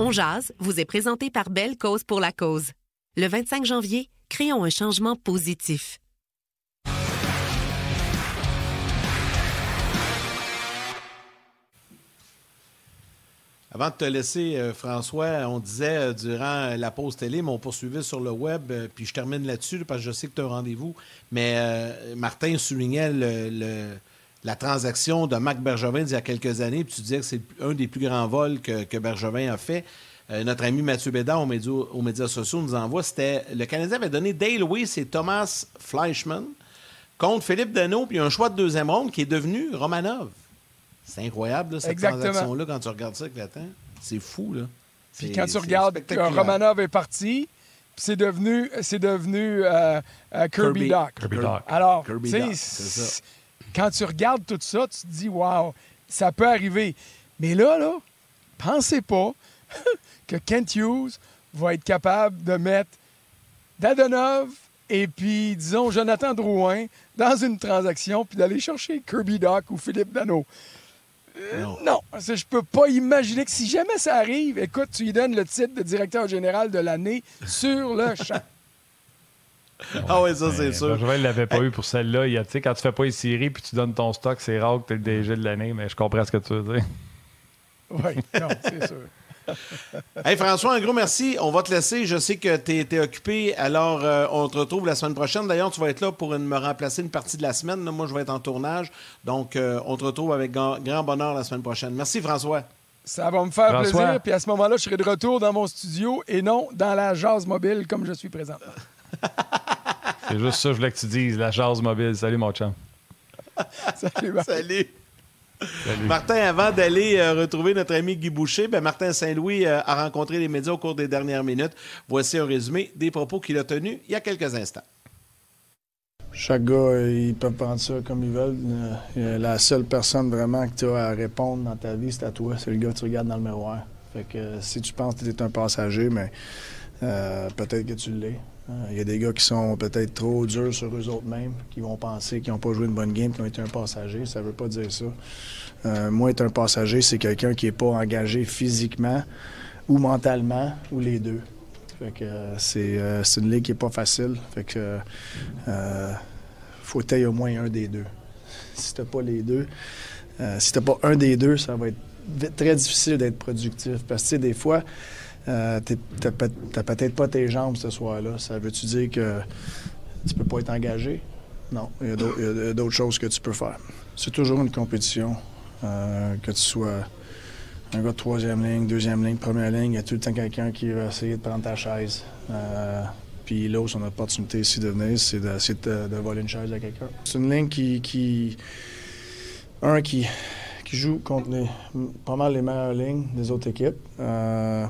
On jazz vous est présenté par Belle Cause pour la cause. Le 25 janvier, créons un changement positif. Avant de te laisser, euh, François, on disait euh, durant la pause télé, mais on poursuivait sur le web, euh, puis je termine là-dessus parce que je sais que tu as un rendez-vous. Mais Martin soulignait la transaction de Marc Bergevin d'il y a quelques années, puis tu disais que c'est un des plus grands vols que, Bergevin a fait. notre ami Mathieu Bédard aux médias, sociaux nous envoie, c'était le Canadien avait donné Dale Weiss et Thomas Fleischmann contre Philippe Deneau, puis un choix de deuxième ronde qui est devenu Romanov. C'est incroyable, cette transaction-là, quand tu regardes ça avec le temps. C'est fou, là. Puis quand tu regardes que Romanov est parti, c'est devenu, c'est devenu euh, euh, Kirby, Doc. Kirby Doc. Alors, quand tu regardes tout ça, tu te dis, wow, ça peut arriver. Mais là, là, pensez pas que Kent Hughes va être capable de mettre Dadonov et puis, disons, Jonathan Drouin dans une transaction, puis d'aller chercher Kirby Doc ou Philippe Dano. Euh, non. je je peux pas imaginer que si jamais ça arrive, écoute, tu lui donnes le titre de directeur général de l'année sur le champ. Ah oui, ça, c'est sûr. ne l'avait pas eu pour celle-là. Tu sais, quand tu fais pas une série puis tu donnes ton stock, c'est rare que tu es le DG de l'année, mais je comprends ce que tu veux dire. Oui, non, c'est sûr. hey François, un gros merci. On va te laisser. Je sais que tu es, occupé. Alors, euh, on te retrouve la semaine prochaine. D'ailleurs, tu vas être là pour me remplacer une partie de la semaine. moi, je vais être en tournage. Donc, euh, on te retrouve avec grand, bonheur la semaine prochaine. Merci, François. Ça va me faire plaisir. Puis à ce moment-là, je serai de retour dans mon studio et non dans la jazz mobile comme je suis présent. C'est juste ça que je voulais que tu dises, la jazz mobile. Salut, mon chum. Salut, Salut. Martin, avant d'aller euh, retrouver notre ami Guy Boucher, ben Martin Saint-Louis euh, a rencontré les médias au cours des dernières minutes. Voici un résumé des propos qu'il a tenus il y a quelques instants. Chaque gars, ils peuvent prendre ça comme ils veulent. Euh, la seule personne vraiment que tu as à répondre dans ta vie, c'est à toi. C'est le gars que tu regardes dans le miroir. Fait que si tu penses que tu es un passager, mais peut-être que tu l'es. Il y a des gars qui sont peut-être trop durs sur eux autres mêmes, qui vont penser qu'ils n'ont pas joué une bonne game, qui ont été un passager. Ça ne veut pas dire ça. Euh, moi, être un passager, c'est quelqu'un qui n'est pas engagé physiquement ou mentalement, ou les deux. Fait que euh, euh, c'est, une ligue qui n'est pas facile. Fait que faut tailler au moins un des deux. Si tu pas les deux, si tu pas un des deux, ça va être très difficile d'être productif. Parce que des fois, euh, tu n'as peut-être pas tes jambes ce soir-là. Ça veut-tu dire que tu peux pas être engagé? Non, il y a d'autres choses que tu peux faire. C'est toujours une compétition, euh, que tu sois un gars de troisième ligne, deuxième ligne, première ligne, il y a tout le temps quelqu'un qui va essayer de prendre ta chaise. Euh, puis là son opportunité ici de venir, c'est d'essayer de, voler une chaise à quelqu'un. C'est une ligne qui, un qui, qui joue contre les, pas mal les meilleures lignes des autres équipes. Euh,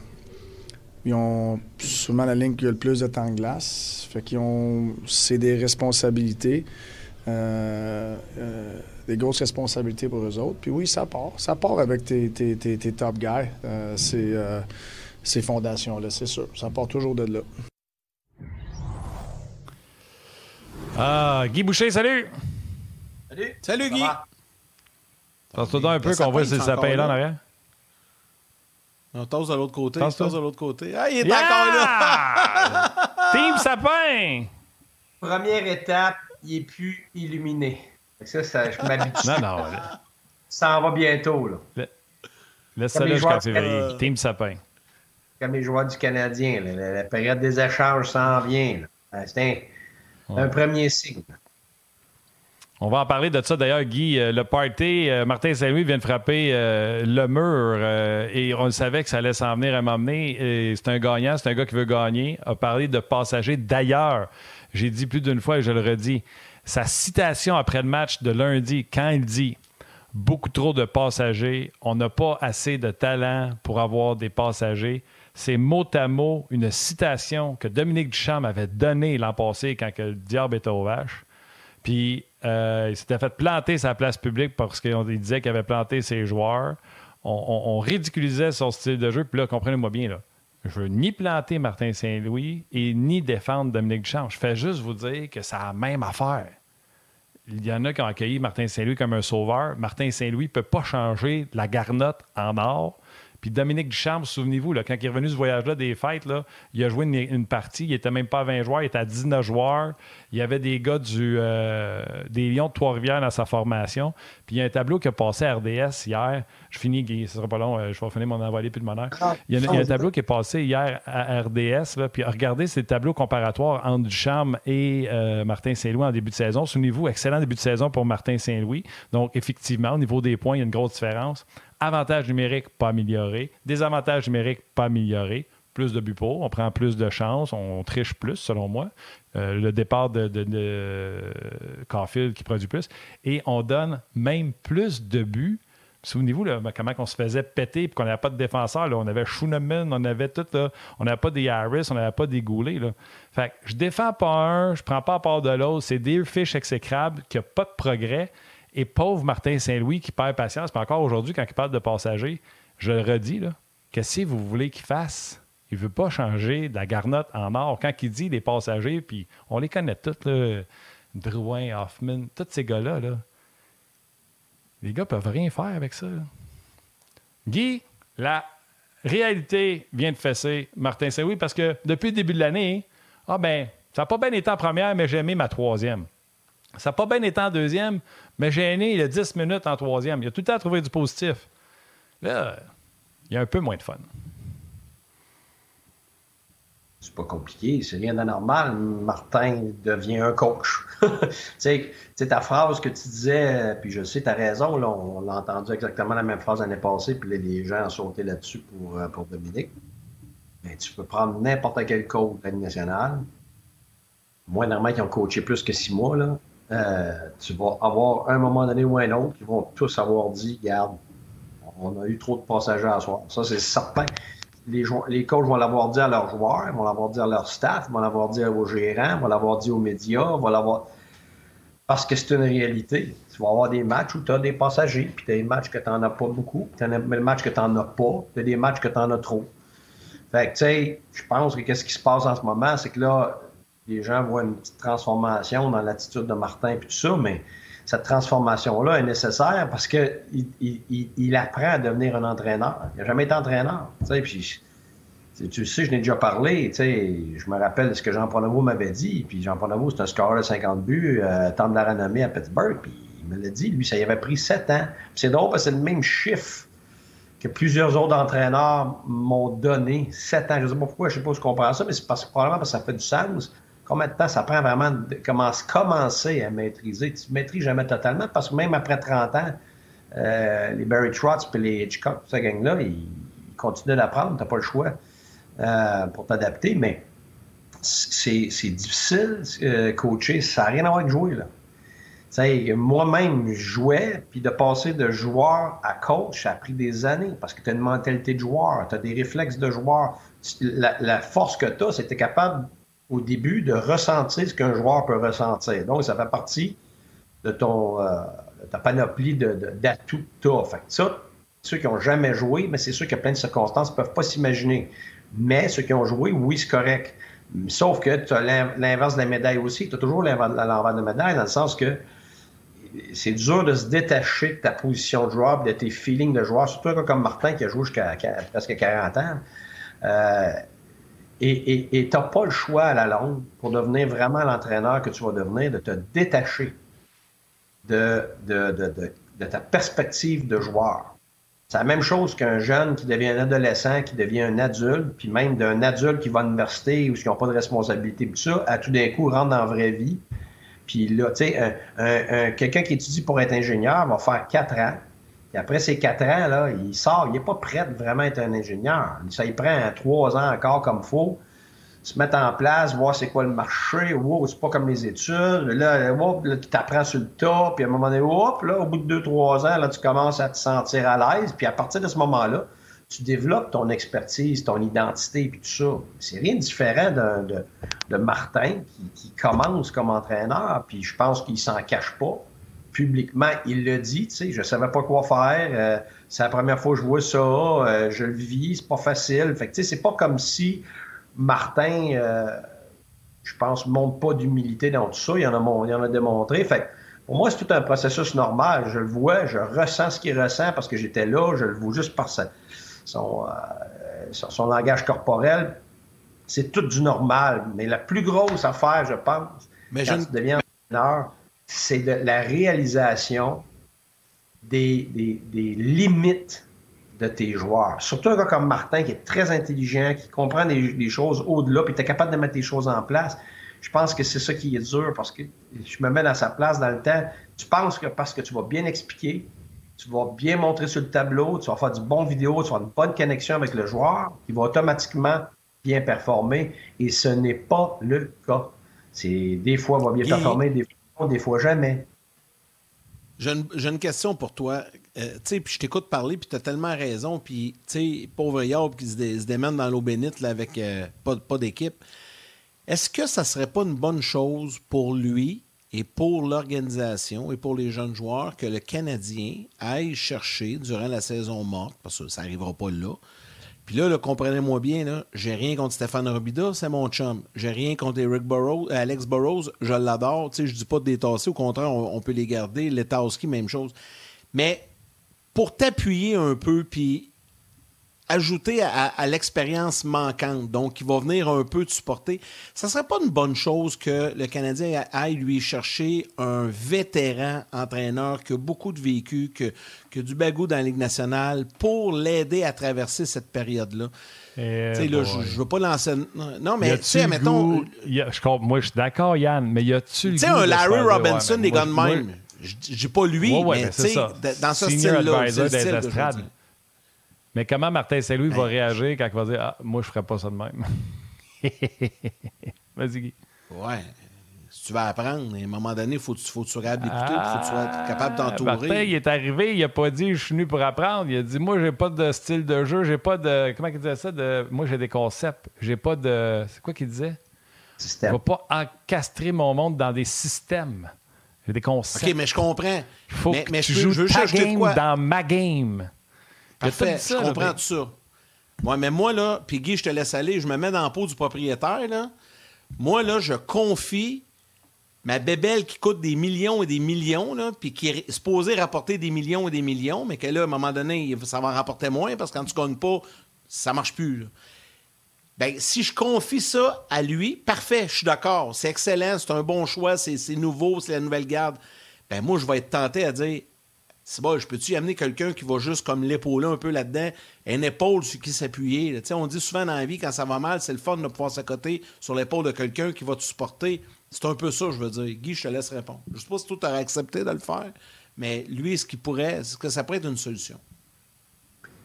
ils ont souvent la ligne qui a le plus de temps de glace. Fait qu'ils ont. C'est des responsabilités. Euh, euh, des grosses responsabilités pour eux autres. Puis oui, ça part. Ça part avec tes, tes, tes, tes top guys, euh, ces, euh, ces fondations-là, c'est sûr. Ça part toujours de là. Ah, Guy Boucher, salut! Salut! Salut, Guy! Passe-toi un peu qu'on voit si le sapin est là en arrière. On tasse de l'autre côté. Tasse de l'autre côté. Ah, il est Yeah! encore là! Team Sapin! Première étape, il est plus illuminé. Ça, ça, je m'habitue. Non, non. Ça en va bientôt, là. Laisse ça là jusqu'en février. euh, Team Sapin. Comme les joueurs du Canadien. là. La, période des échanges s'en vient. Ah, C'est un, un premier signe. On va en parler de ça d'ailleurs, Guy. Euh, le party, euh, Martin Saint-Louis vient frapper euh, le mur et on savait que ça allait s'en venir à m'emmener. C'est un gagnant, c'est un gars qui veut gagner. A parlé de passagers. D'ailleurs, j'ai dit plus d'une fois et je le redis, sa citation après le match de lundi, quand il dit beaucoup trop de passagers, on n'a pas assez de talent pour avoir des passagers. C'est mot à mot une citation que Dominique Duchamp avait donnée l'an passé quand le diable était aux vaches. Puis euh, il s'était fait planter sa place publique parce qu'il disait qu'il avait planté ses joueurs. On, ridiculisait son style de jeu. Puis là, comprenez-moi bien, là, je veux ni planter Martin Saint-Louis et ni défendre Dominique Duchamp. Je fais juste vous dire que c'est la même affaire. Il y en a qui ont accueilli Martin Saint-Louis comme un sauveur. Martin Saint-Louis ne peut pas changer la garnotte en or. Puis Dominique Duchamp, souvenez-vous, quand il est revenu ce voyage-là des fêtes, là, il a joué une, une partie. Il n'était même pas à 20 joueurs, il était à 19 joueurs. Il y avait des gars du, euh, des Lions de Trois-Rivières dans sa formation. Puis il y a un tableau qui a passé à RDS hier. Je finis, ce sera pas long, euh, je vais finir mon envolé puis de mon heure. Il y, a, il y a un tableau qui est passé hier à RDS. Là, puis regardez ces tableaux comparatoires entre Duchamp et euh, Martin Saint-Louis en début de saison. Souvenez-vous, excellent début de saison pour Martin Saint-Louis. Donc, effectivement, au niveau des points, il y a une grosse différence. Avantage numérique, pas amélioré. Désavantage numérique, pas amélioré. Plus de buts pour, on prend plus de chances, on triche plus, selon moi. Euh, le départ de, de, de Caulfield qui produit plus. Et on donne même plus de buts. Souvenez-vous comment on se faisait péter et qu'on n'avait pas de défenseur. On avait Schooneman, on avait tout. là. On n'avait pas des Harris, on n'avait pas des Goulet. Là. Fait je défends pas un, je prends pas à part de l'autre. C'est des fiches exécrables qui n'ont pas de progrès. Et pauvre Martin Saint-Louis qui perd patience. Puis encore aujourd'hui, quand il parle de passagers, je le redis, qu'est-ce que vous voulez qu'il fasse? Il ne veut pas changer de la garnotte en or. Quand il dit des passagers, puis on les connaît tous, là, Drouin, Hoffman, tous ces gars-là, là, les gars peuvent rien faire avec ça. Guy, la réalité vient de fesser Martin Saint-Louis parce que depuis le début de l'année, ah ben, ça n'a pas bien été en première, mais j'ai aimé ma troisième. Ça n'a pas bien été en deuxième, mais j'ai aimé le 10 minutes en troisième. Il a tout le temps trouvé du positif. Là, il y a un peu moins de fun. C'est pas compliqué, c'est rien d'anormal. Martin devient un coach. tu sais, ta phrase que tu disais, puis je sais, tu as raison, là, on l'a entendu exactement la même phrase l'année passée, puis les gens ont sauté là-dessus pour, euh, pour Dominique. Mais tu peux prendre n'importe quel coach de la Ligue nationale, moindrement qui ont coaché plus que six mois, là, euh, tu vas avoir un moment donné ou un autre qui vont tous avoir dit, garde, on a eu trop de passagers à soir. Ça, c'est certain les, les coachs vont l'avoir dit à leurs joueurs, ils vont l'avoir dit à leur staff, vont l'avoir dit aux gérants, vont l'avoir dit aux médias, vont l'avoir. Parce que c'est une réalité. Tu vas avoir des matchs où tu as des passagers, puis tu as des matchs que tu n'en as pas beaucoup, puis tu as des matchs que tu n'en as pas, tu as des matchs que tu en as trop. Fait que, tu sais, je pense que qu'est-ce qui se passe en ce moment, c'est que là, les gens voient une petite transformation dans l'attitude de Martin et tout ça, mais cette transformation-là est nécessaire parce qu'il il, apprend à devenir un entraîneur. Il n'a jamais été entraîneur. Puis, tu sais, je n'ai déjà parlé. Je me rappelle ce que Jean Pronovo m'avait dit. Puis Jean Pronovo, c'est un scoreur de 50 buts, euh, temps de la renommée à Pittsburgh. Puis il me l'a dit, lui, ça y avait pris 7 ans. C'est drôle parce que c'est le même chiffre que plusieurs autres entraîneurs m'ont donné. 7 ans. Je ne sais pas pourquoi, je ne sais pas où je comprends ça, mais c'est parce, probablement parce que ça fait du sens. Combien de temps ça prend vraiment de commence- commencer à maîtriser? Tu ne maîtrises jamais totalement parce que même après 30 ans, euh, les Barry Trotz et les Hitchcock, cette gang-là, ils, continuent d'apprendre, tu n'as pas le choix euh, pour t'adapter, mais c'est difficile, euh, coacher, ça n'a rien à voir avec jouer. Moi-même, je jouais, puis de passer de joueur à coach, ça a pris des années parce que tu as une mentalité de joueur, tu as des réflexes de joueur. La, force que tu as, c'est que tu es capable au début de ressentir ce qu'un joueur peut ressentir. Donc, ça fait partie de ton ta panoplie d'atouts que tu. Fait ça, ceux qui n'ont jamais joué, mais c'est sûr qu'il y a plein de circonstances ne peuvent pas s'imaginer. Mais ceux qui ont joué, oui, c'est correct. Sauf que tu as l'inverse de la médaille aussi. Tu as toujours l'envers de la médaille dans le sens que c'est dur de se détacher de ta position de joueur, de tes feelings de joueur, surtout comme Martin qui a joué jusqu'à presque 40 ans. Euh, et tu n'as pas le choix à la longue pour devenir vraiment l'entraîneur que tu vas devenir, de te détacher de, ta perspective de joueur. C'est la même chose qu'un jeune qui devient un adolescent, qui devient un adulte, puis même d'un adulte qui va à l'université ou qui n'a pas de responsabilité, tout ça, à tout d'un coup rentre dans la vraie vie. Puis là, tu sais, un, quelqu'un qui étudie pour être ingénieur va faire quatre ans. Et après ces quatre ans, là, il sort, il n'est pas prêt de vraiment être un ingénieur. Ça, il prend trois ans encore comme faut se mettre en place, voir c'est quoi le marché. Wow, c'est pas comme les études. Là, tu t'apprends sur le tas, puis à un moment donné, hop, là, au bout de deux, trois ans, là, tu commences à te sentir à l'aise. Puis à partir de ce moment-là, tu développes ton expertise, ton identité, puis tout ça. C'est rien de différent de, Martin qui, commence comme entraîneur, puis je pense qu'il s'en cache pas. Publiquement, il le dit, tu sais, je savais pas quoi faire. Euh, c'est la première fois que je vois ça, euh, je le vis, c'est pas facile. Fait que, tu sais, c'est pas comme si Martin, euh, je pense, ne montre pas d'humilité dans tout ça. Il en a, il en a démontré. Fait pour moi, c'est tout un processus normal. Je le vois, je ressens ce qu'il ressent parce que j'étais là. Je le vois juste par son, son, langage corporel. C'est tout du normal. Mais la plus grosse affaire, je pense, Mais quand je... tu deviens entraîneur, c'est la réalisation des, des limites de tes joueurs. Surtout un gars comme Martin qui est très intelligent, qui comprend des, choses au-delà, puis tu es capable de mettre les choses en place. Je pense que c'est ça qui est dur parce que je me mets dans sa place dans le temps. Tu penses que parce que tu vas bien expliquer, tu vas bien montrer sur le tableau, tu vas faire du bon vidéo, tu vas avoir une bonne connexion avec le joueur, il va automatiquement bien performer. Et ce n'est pas le cas. C'est des fois, il va bien performer, des fois, des fois jamais. J'ai une, question pour toi. Euh, tu sais, puis je t'écoute parler, puis tu as tellement raison. Puis, tu sais, pauvre Yob qui se, démène dans l'eau bénite là, avec euh, pas, pas d'équipe. Est-ce que ça serait pas une bonne chose pour lui et pour l'organisation et pour les jeunes joueurs que le Canadien aille chercher durant la saison morte, parce que ça n'arrivera pas là, puis là, comprenez-moi bien, j'ai rien contre Stéphane Robida, c'est mon chum. J'ai rien contre Eric Burrows, euh, Alex Burrows, je l'adore. Tu sais, je dis pas de détasser, au contraire, on, peut les garder. Letowski, même chose. Mais pour t'appuyer un peu, puis ajouter à, l'expérience manquante, donc qui va venir un peu te supporter, ça serait pas une bonne chose que le Canadien aille lui chercher un vétéran entraîneur qui a beaucoup de vécu, que, que du bagou dans la Ligue nationale pour l'aider à traverser cette période-là. Eh tu sais, là, je, veux pas lancer. Non, mais tu sais, mettons. je, moi, je suis d'accord, Yann, mais y a-tu. Tu sais, un Larry Robinson des gars de même. Je dis pas lui, mais tu sais, dans ce style-là. Mais comment Martin Saint-Louis va réagir quand il va dire Ah, moi, je ferais pas ça de même? Vas-y, Guy. Ouais. Si tu vas apprendre, à un moment donné, il faut, faut que tu sois capable d'écouter, il faut que tu sois capable de t'entourer. Martin, il est arrivé, il a pas dit je suis venu pour apprendre. Il a dit Moi, j'ai pas de style de jeu, j'ai pas de. Comment il disait ça? De... Moi, j'ai des concepts. J'ai pas de. C'est quoi qu'il disait? Système. Je vais pas encastrer mon monde dans des systèmes. J'ai des concepts. OK, mais je comprends. Il faut mais, que tu je, joues je ta game dans ma game. Parfait, je comprends tout ça. Ouais, mais moi, là, puis Guy, je te laisse aller, je me mets dans la peau du propriétaire, là. Moi, là, je confie ma bébelle qui coûte des millions et des millions, là, puis qui est supposée rapporter des millions et des millions, mais que là, à un moment donné, ça va rapporter moins parce que quand tu gagnes pas, ça marche plus. Ben, si je confie ça à lui, parfait, je suis d'accord. C'est excellent, c'est un bon choix, c'est nouveau, c'est la nouvelle garde. Ben, moi, je vais être tenté à dire c'est bon, je peux-tu amener quelqu'un qui va juste comme l'épauler un peu là-dedans, une épaule sur qui s'appuyer. On dit souvent dans la vie, quand ça va mal, c'est le fun de pouvoir s'accoter sur l'épaule de quelqu'un qui va te supporter. C'est un peu ça, je veux dire. Guy, je te laisse répondre. Je sais pas si toi, tu aurais accepté de le faire, Mais lui, est-ce qu'il pourrait, est-ce que ça pourrait être une solution?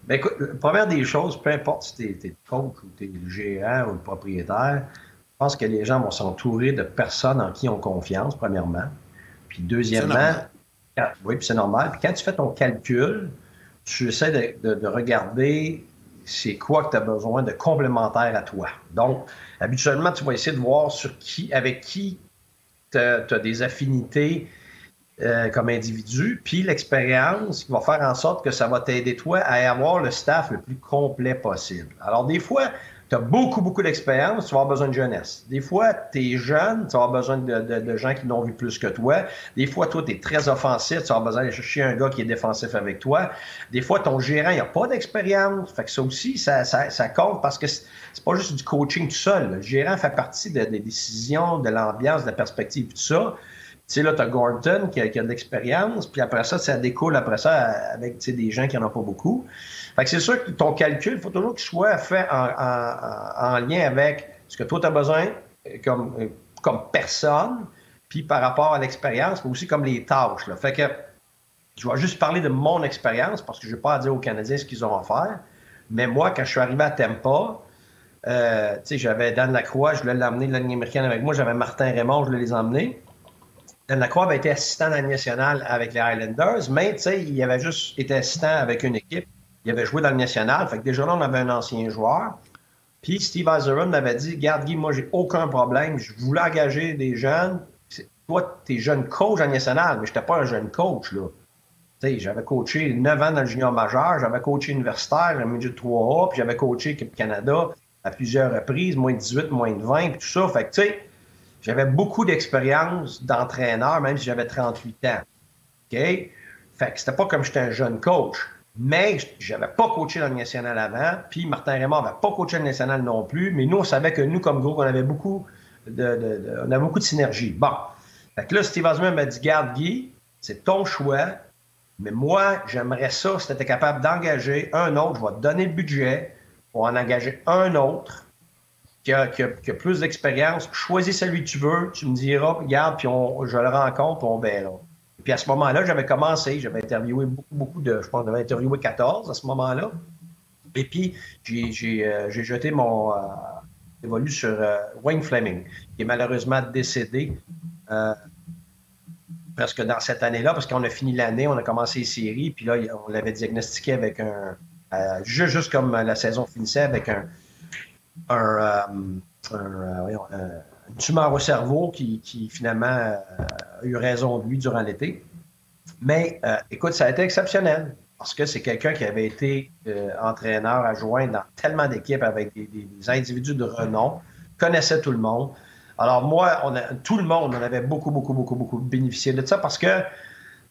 Bien, écoute, la première des choses, peu importe si tu es, le coach ou tu es le gérant ou le propriétaire, je pense que les gens vont s'entourer de personnes en qui ont confiance, premièrement. Puis deuxièmement, oui, puis c'est normal. Puis quand tu fais ton calcul, tu essaies de, regarder c'est quoi que tu as besoin de complémentaire à toi. Donc, habituellement, tu vas essayer de voir sur qui, avec qui tu as, des affinités euh, comme individu, puis l'expérience qui va faire en sorte que ça va t'aider toi à avoir le staff le plus complet possible. Alors, des fois, beaucoup, beaucoup d'expérience, tu vas avoir besoin de jeunesse. Des fois, tu es jeune, tu vas avoir besoin de, gens qui l'ont vu plus que toi. Des fois, toi, tu es très offensif, tu vas avoir besoin d'aller chercher un gars qui est défensif avec toi. Des fois, ton gérant, il a pas d'expérience. Fait que ça aussi, ça, ça, compte parce que c'est pas juste du coaching tout seul. Le gérant fait partie des décisions, de l'ambiance, de la perspective, tout ça. Sais, là, tu as Gordon qui a, qui a de l'expérience, puis après ça, ça découle après ça avec des gens qui n'en ont pas beaucoup. Fait que c'est sûr que ton calcul, il faut toujours qu'il soit fait en, lien avec ce que toi, tu as besoin euh, comme, euh, comme personne, puis par rapport à l'expérience, mais aussi comme les tâches. Fait que je vais juste parler de mon expérience parce que je ne vais pas dire aux Canadiens ce qu'ils ont à faire. Mais moi, quand je suis arrivé à Tampa, euh, j'avais Dan Lacroix, je voulais l'amener de la ligne américaine avec moi. J'avais Martin Raymond, je voulais les emmener. Dan Lacroix avait été assistant dans la nationale avec les Highlanders, mais il avait juste été assistant avec une équipe. Il avait joué dans le national. Fait que déjà là, on avait un ancien joueur. Puis Steve Azeron m'avait dit Garde Guy, moi, j'ai aucun problème. Je voulais engager des jeunes. Toi, tu es jeune coach en national, mais je n'étais pas un jeune coach. là. J'avais coaché 9 ans dans le junior majeur, j'avais coaché universitaire, un milieu de 3A, puis j'avais coaché équipe Canada à plusieurs reprises, moins de 18, moins de 20, puis tout ça. Fait que, tu sais, j'avais beaucoup d'expérience d'entraîneur, même si j'avais 38 ans. OK? Fait que c'était pas comme j'étais un jeune coach. Mais je n'avais pas coaché dans le national avant, puis Martin Raymond n'avait pas coaché le national non plus, mais nous, on savait que nous, comme groupe, on avait beaucoup de, on avait beaucoup de synergie. Bon. Fait que là, Steve Osman m'a dit Garde, Guy, c'est ton choix, mais moi, j'aimerais ça si tu étais capable d'engager un autre, je vais te donner le budget pour en engager un autre qui a, plus d'expérience, choisis celui que tu veux, tu me diras, regarde, puis on, je le rencontre, puis on verra. Puis à ce moment-là, j'avais commencé, j'avais interviewé beaucoup, beaucoup de, je pense, j'avais interviewé 14 à ce moment-là. Et puis, j'ai euh, jeté mon euh, évolue sur euh, Wayne Fleming, qui est malheureusement décédé presque dans cette année-là, parce qu'on a fini l'année, on a commencé les séries, puis là, on l'avait diagnostiqué avec un. juste, juste comme la saison finissait, avec un, un, euh, euh, une tumeur au cerveau qui, finalement euh, a eu raison de lui durant l'été. Mais écoute, ça a été exceptionnel parce que c'est quelqu'un qui avait été entraîneur adjoint dans tellement d'équipes avec des, individus de renom, connaissait tout le monde. Alors moi, on tout le monde en avait beaucoup, beaucoup, beaucoup, beaucoup bénéficié de ça parce que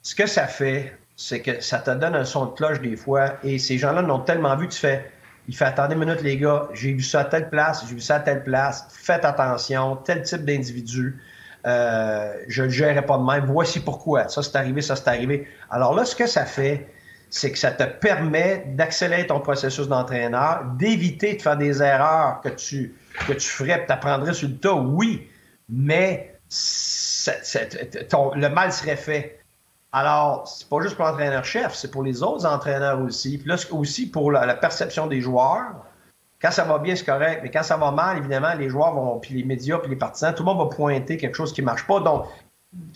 ce que ça fait, c'est que ça te donne un son de cloche des fois et ces gens-là l'ont tellement vu, tu fais il fait attendez une minute, les gars, j'ai vu ça à telle place, j'ai vu ça à telle place, faites attention, tel type d'individu. Euh, je ne le gérerai pas de même. Voici pourquoi. Ça, c'est arrivé, ça, c'est arrivé. Alors là, ce que ça fait, c'est que ça te permet d'accélérer ton processus d'entraîneur, d'éviter de faire des erreurs que tu, que tu ferais, tu apprendrais sur le tas, oui, mais le mal serait fait. Alors, c'est pas juste pour l'entraîneur-chef, c'est pour les autres entraîneurs aussi. Puis là, aussi pour la, perception des joueurs. Quand ça va bien, c'est correct, mais quand ça va mal, évidemment, les joueurs vont, puis les médias, puis les partisans, tout le monde va pointer quelque chose qui ne marche pas. Donc,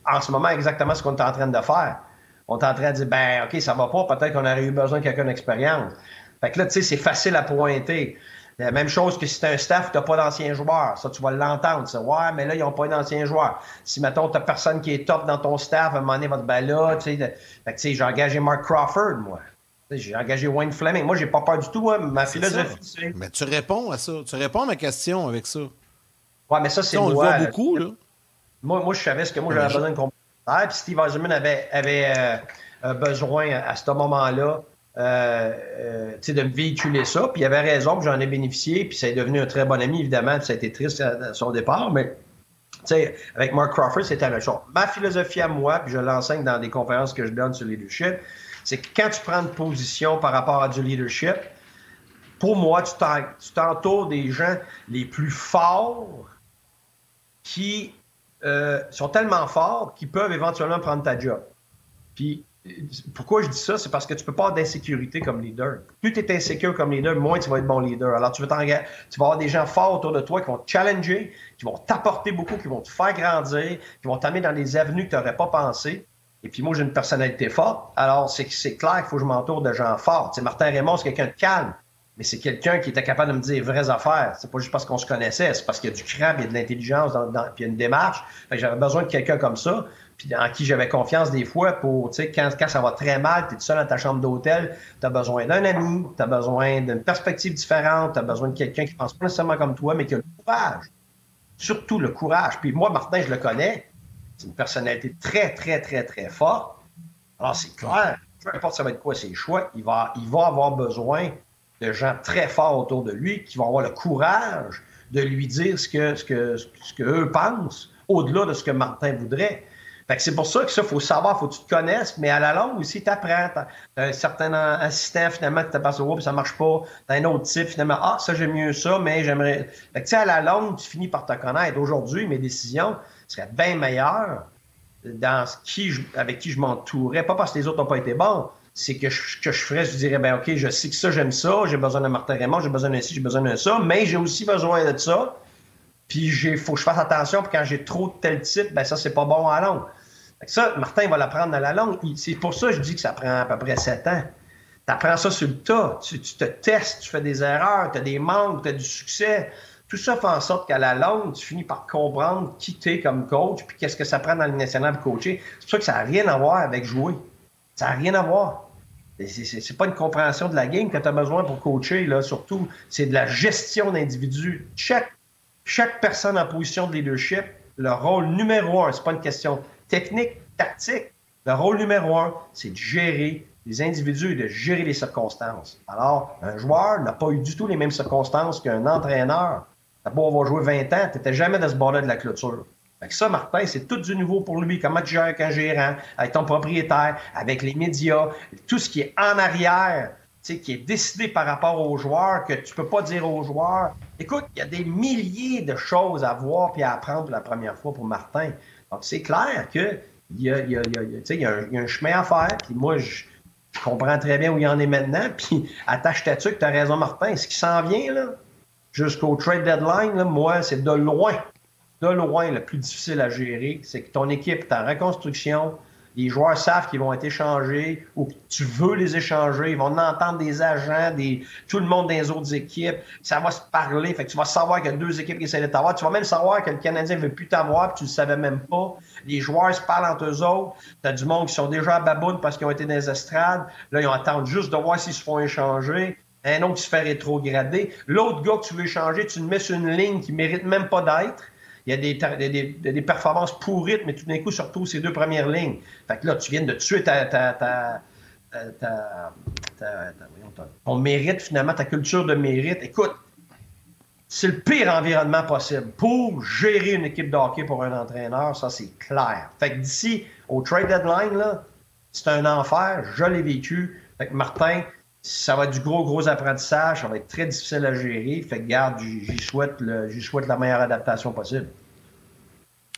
en ce moment, exactement ce qu'on est en train de faire. On est en train de dire, ben, OK, ça va pas, peut-être qu'on aurait eu besoin de quelqu'un d'expérience. Fait que là, tu sais, c'est facile à pointer. La même chose que si tu un staff, tu n'as pas d'anciens joueurs. Ça, tu vas l'entendre. Ça. Ouais, mais là, ils n'ont pas d'anciens joueurs. Si, mettons, tu personne qui est top dans ton staff, à un moment donné, va te ben là, tu sais, j'ai engagé Mark Crawford, moi. J'ai engagé Wayne Fleming. Moi, j'ai pas peur du tout. Hein. Ma philosophie, c'est. Mais tu réponds à ça. Tu réponds à ma question avec ça. Ouais, mais ça, c'est. On le voit beaucoup, là. Moi, moi, je savais ce que moi, j'avais besoin de complémentaire. Puis Steve Eisenman avait, avait euh, besoin à ce moment-là euh, euh de me véhiculer ça. Puis il avait raison, j'en ai bénéficié, puis ça est devenu un très bon ami, évidemment, puis ça a été triste à, son départ, mais avec Mark Crawford, c'était la même chose. Ma philosophie à moi, puis je l'enseigne dans des conférences que je donne sur le leadership, c'est que quand tu prends une position par rapport à du leadership, pour moi, tu t'entoures des gens les plus forts qui euh, sont tellement forts qu'ils peuvent éventuellement prendre ta job. Puis pourquoi je dis ça? C'est parce que tu peux pas avoir d'insécurité comme leader. Plus tu es insécure comme leader, moins tu vas être bon leader. Alors, tu, tu vas avoir des gens forts autour de toi qui vont te challenger, qui vont t'apporter beaucoup, qui vont te faire grandir, qui vont t'amener dans des avenues que tu n'aurais pas pensé. Et puis moi, j'ai une personnalité forte. Alors, c'est clair qu'il faut que je m'entoure de gens forts. Tu Martin Raymond, c'est quelqu'un de calme, mais c'est quelqu'un qui était capable de me dire vraies affaires. C'est pas juste parce qu'on se connaissait, c'est parce qu'il y a du cran, il y a de l'intelligence, dans, puis il y a une démarche. J'avais besoin de quelqu'un comme ça puis en qui j'avais confiance des fois pour, tu sais, quand, quand, ça va très mal, tu es seul dans ta chambre d'hôtel, tu as besoin d'un ami, tu as besoin d'une perspective différente, tu as besoin de quelqu'un qui pense pas nécessairement comme toi, mais qui a le courage. Surtout le courage. Puis moi, Martin, je le connais. C'est une personnalité très, très, très, très forte. Alors, c'est clair, peu importe ça va être quoi ses choix, il va, il va avoir besoin de gens très forts autour de lui qui vont avoir le courage de lui dire ce que, ce que, ce que eux pensent, au-delà de ce que Martin voudrait. Fait que c'est pour ça que ça, faut savoir, faut que tu te connaisses, mais à la longue aussi, tu apprends. T'as un certain assistant, finalement, tu t'aperçois, oh, ça marche pas. T'as un autre type, finalement, ah, ça, j'aime mieux ça, mais j'aimerais. Fait que, tu sais, à la longue, tu finis par te connaître. Aujourd'hui, mes décisions seraient bien meilleures dans ce qui, avec qui je m'entourais. Pas parce que les autres n'ont pas été bons, c'est que je, que je ferais, je dirais, ben OK, je sais que ça, j'aime ça, j'ai besoin de Martin Raymond, j'ai besoin de ci, j'ai besoin de ça, mais j'ai aussi besoin de ça. Puis il faut que je fasse attention, puis quand j'ai trop de tel type, ben ça, c'est pas bon à long. Ça, Martin va l'apprendre à la langue. C'est pour ça que je dis que ça prend à peu près sept ans. Tu apprends ça sur le tas. Tu, te testes, tu fais des erreurs, tu as des manques, tu as du succès. Tout ça fait en sorte qu'à la longue, tu finis par comprendre qui tu comme coach, puis qu'est-ce que ça prend dans le national pour coacher. C'est pour ça que ça n'a rien à voir avec jouer. Ça n'a rien à voir. C'est pas une compréhension de la game que tu as besoin pour coacher, là, surtout. C'est de la gestion d'individus. Chaque, personne en position de leadership, le rôle numéro un, c'est pas une question technique, tactique. Le rôle numéro un, c'est de gérer les individus et de gérer les circonstances. Alors, un joueur n'a pas eu du tout les mêmes circonstances qu'un entraîneur. D'abord, on va jouer 20 ans, tu jamais dans ce bord-là de la clôture. Fait que ça, Martin, c'est tout du nouveau pour lui. Comment tu gères avec un gérant, avec ton propriétaire, avec les médias, tout ce qui est en arrière, qui est décidé par rapport aux joueurs, que tu peux pas dire aux joueurs. Écoute, il y a des milliers de choses à voir et à apprendre la première fois pour Martin. Donc, c'est clair qu'il y a, y, a, y, a un chemin à faire. Puis moi, je, comprends très bien où il en est maintenant. Puis attache ta tu as raison, Martin. Ce qui s'en vient, là, jusqu'au trade deadline, moi, c'est de loin, de loin le plus difficile à gérer. C'est que ton équipe est en reconstruction les joueurs savent qu'ils vont être échangés ou que tu veux les échanger. Ils vont entendre des agents, tout le monde des autres équipes. Ça va se parler. Fait que tu vas savoir qu'il y a deux équipes qui essaient de t'avoir. Tu vas même savoir que le Canadien ne veut plus t'avoir puis tu ne le savais même pas. Les joueurs se parlent entre eux autres. Tu as du monde qui sont déjà à baboune parce qu'ils ont été dans les estrades. Là, ils attendent juste de voir s'ils se font échanger. Un autre qui se fait rétrograder. L'autre gars que tu veux échanger, tu le mets sur une ligne qui ne mérite même pas d'être il y a des, performances pourrites, mais tout d'un coup, surtout ces deux premières lignes. Fait que là, tu viens de tuer ta, ta, ta, ton mérite, finalement, ta culture de mérite. Écoute, c'est le pire environnement possible pour gérer une équipe de hockey pour un entraîneur, ça c'est clair. Fait que d'ici au trade deadline, là, c'est un enfer, je l'ai vécu. Fait que Martin, ça va être du gros, gros apprentissage. Ça va être très difficile à gérer. Fait que, garde, j'y souhaite, la meilleure adaptation possible.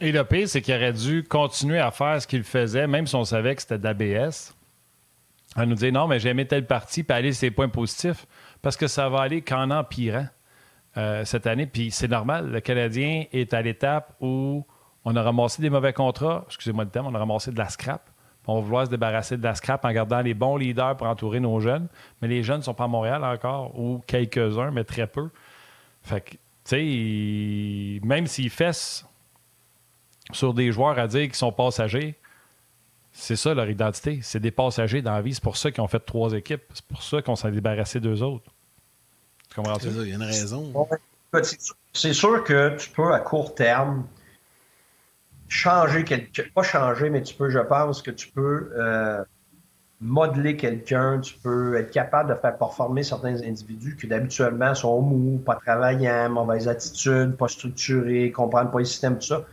Et le pire, c'est qu'il aurait dû continuer à faire ce qu'il faisait, même si on savait que c'était d'ABS. À nous dire non, mais j'ai aimé telle partie, puis aller ses points positifs. Parce que ça va aller qu'en empirant euh, cette année. Puis c'est normal. Le Canadien est à l'étape où on a ramassé des mauvais contrats. Excusez-moi le terme, on a ramassé de la scrap. On va vouloir se débarrasser de la scrap en gardant les bons leaders pour entourer nos jeunes. Mais les jeunes ne sont pas à Montréal encore, ou quelques-uns, mais très peu. Fait que, tu sais, même s'ils fessent sur des joueurs à dire qu'ils sont passagers, c'est ça leur identité. C'est des passagers dans la vie. C'est pour ça qu'ils ont fait trois équipes. C'est pour ça qu'on s'en est débarrassé d'eux autres. Tu comprends ça? Il y a une raison. C'est sûr que tu peux, à court terme, changer quelque pas changer, mais tu peux, je pense que tu peux euh, modeler quelqu'un, tu peux être capable de faire performer certains individus qui d'habituellement sont mous, pas travaillants, mauvaises attitudes, pas structurés, comprennent pas le système, tout ça.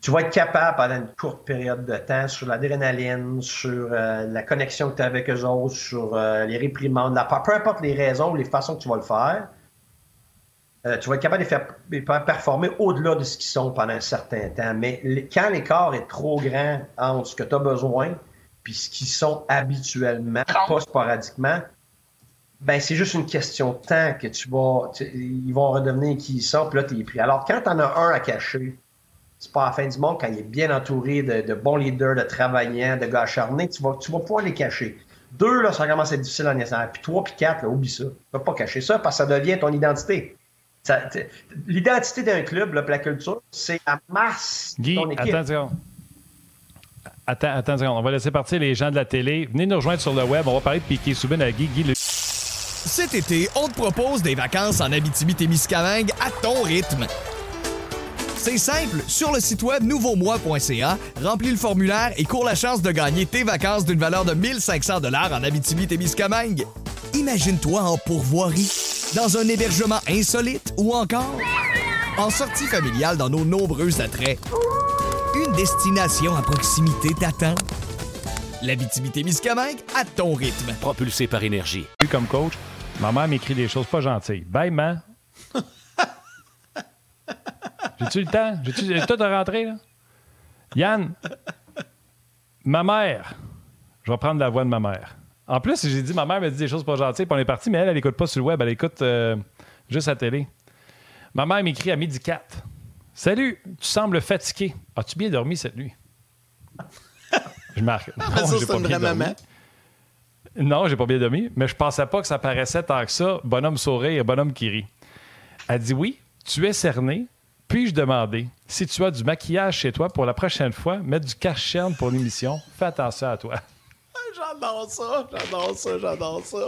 Tu vas être capable pendant une courte période de temps sur l'adrénaline, sur euh, la connexion que tu as avec eux autres, sur euh, les réprimandes, peu importe les raisons ou les façons que tu vas le faire, euh, tu vas être capable de les faire, performer au-delà de ce qu'ils sont pendant un certain temps. Mais quand l'écart est trop grand entre ce que tu as besoin puis ce qu'ils sont habituellement, pas sporadiquement, ben c'est juste une question de temps que tu vas. ils vont redevenir qui ils sont, puis là, tu es pris. Alors, quand tu en as un à cacher, c'est pas la fin du monde quand il est bien entouré de, bons leaders, de travaillants, de gars acharnés, tu vas, tu vas pouvoir les cacher. Deux, là, ça commence à être difficile en naissance. Puis trois, puis quatre, là, oublie ça. Tu peux pas cacher ça parce que ça devient ton identité. L'identité d'un club, là, la culture, c'est la masse Guy, de ton équipe. Attends, attends, attends On va laisser partir les gens de la télé. Venez nous rejoindre sur le web. On va parler de Piqué Soubin à Guy. Guy le... Cet été, on te propose des vacances en Abitibi-Témiscamingue à ton rythme. C'est simple, sur le site web nouveaumois.ca, remplis le formulaire et cours la chance de gagner tes vacances d'une valeur de 1500 dollars en Abitibi-Témiscamingue. Imagine-toi en pourvoirie, dans un hébergement insolite ou encore en sortie familiale dans nos nombreux attraits. Une destination à proximité t'attend. L'Abitibi-Témiscamingue à ton rythme. Propulsé par énergie. Comme coach, ma mère m'écrit des choses pas gentilles. Bye, man. J'ai-tu le temps? J'ai-tu le temps de rentrer, là? Yann, ma mère. Je vais prendre la voix de ma mère. En plus, j'ai dit, ma mère me dit des choses pas gentilles, puis on est parti, mais elle, elle écoute pas sur le web, elle écoute euh, juste à la télé. Ma mère m'écrit à midi 4. Salut, tu sembles fatigué. As-tu bien dormi cette nuit? Je marque. Non, ça, c'est une vraie maman. Non, j'ai pas bien dormi, mais je pensais pas que ça paraissait tant que ça. Bonhomme sourire, bonhomme qui rit. Elle dit oui, tu es cerné, puis-je demander si tu as du maquillage chez toi pour la prochaine fois, mettre du cache pour l'émission? Fais attention à toi. J'adore ça, j'adore ça, j'adore ça.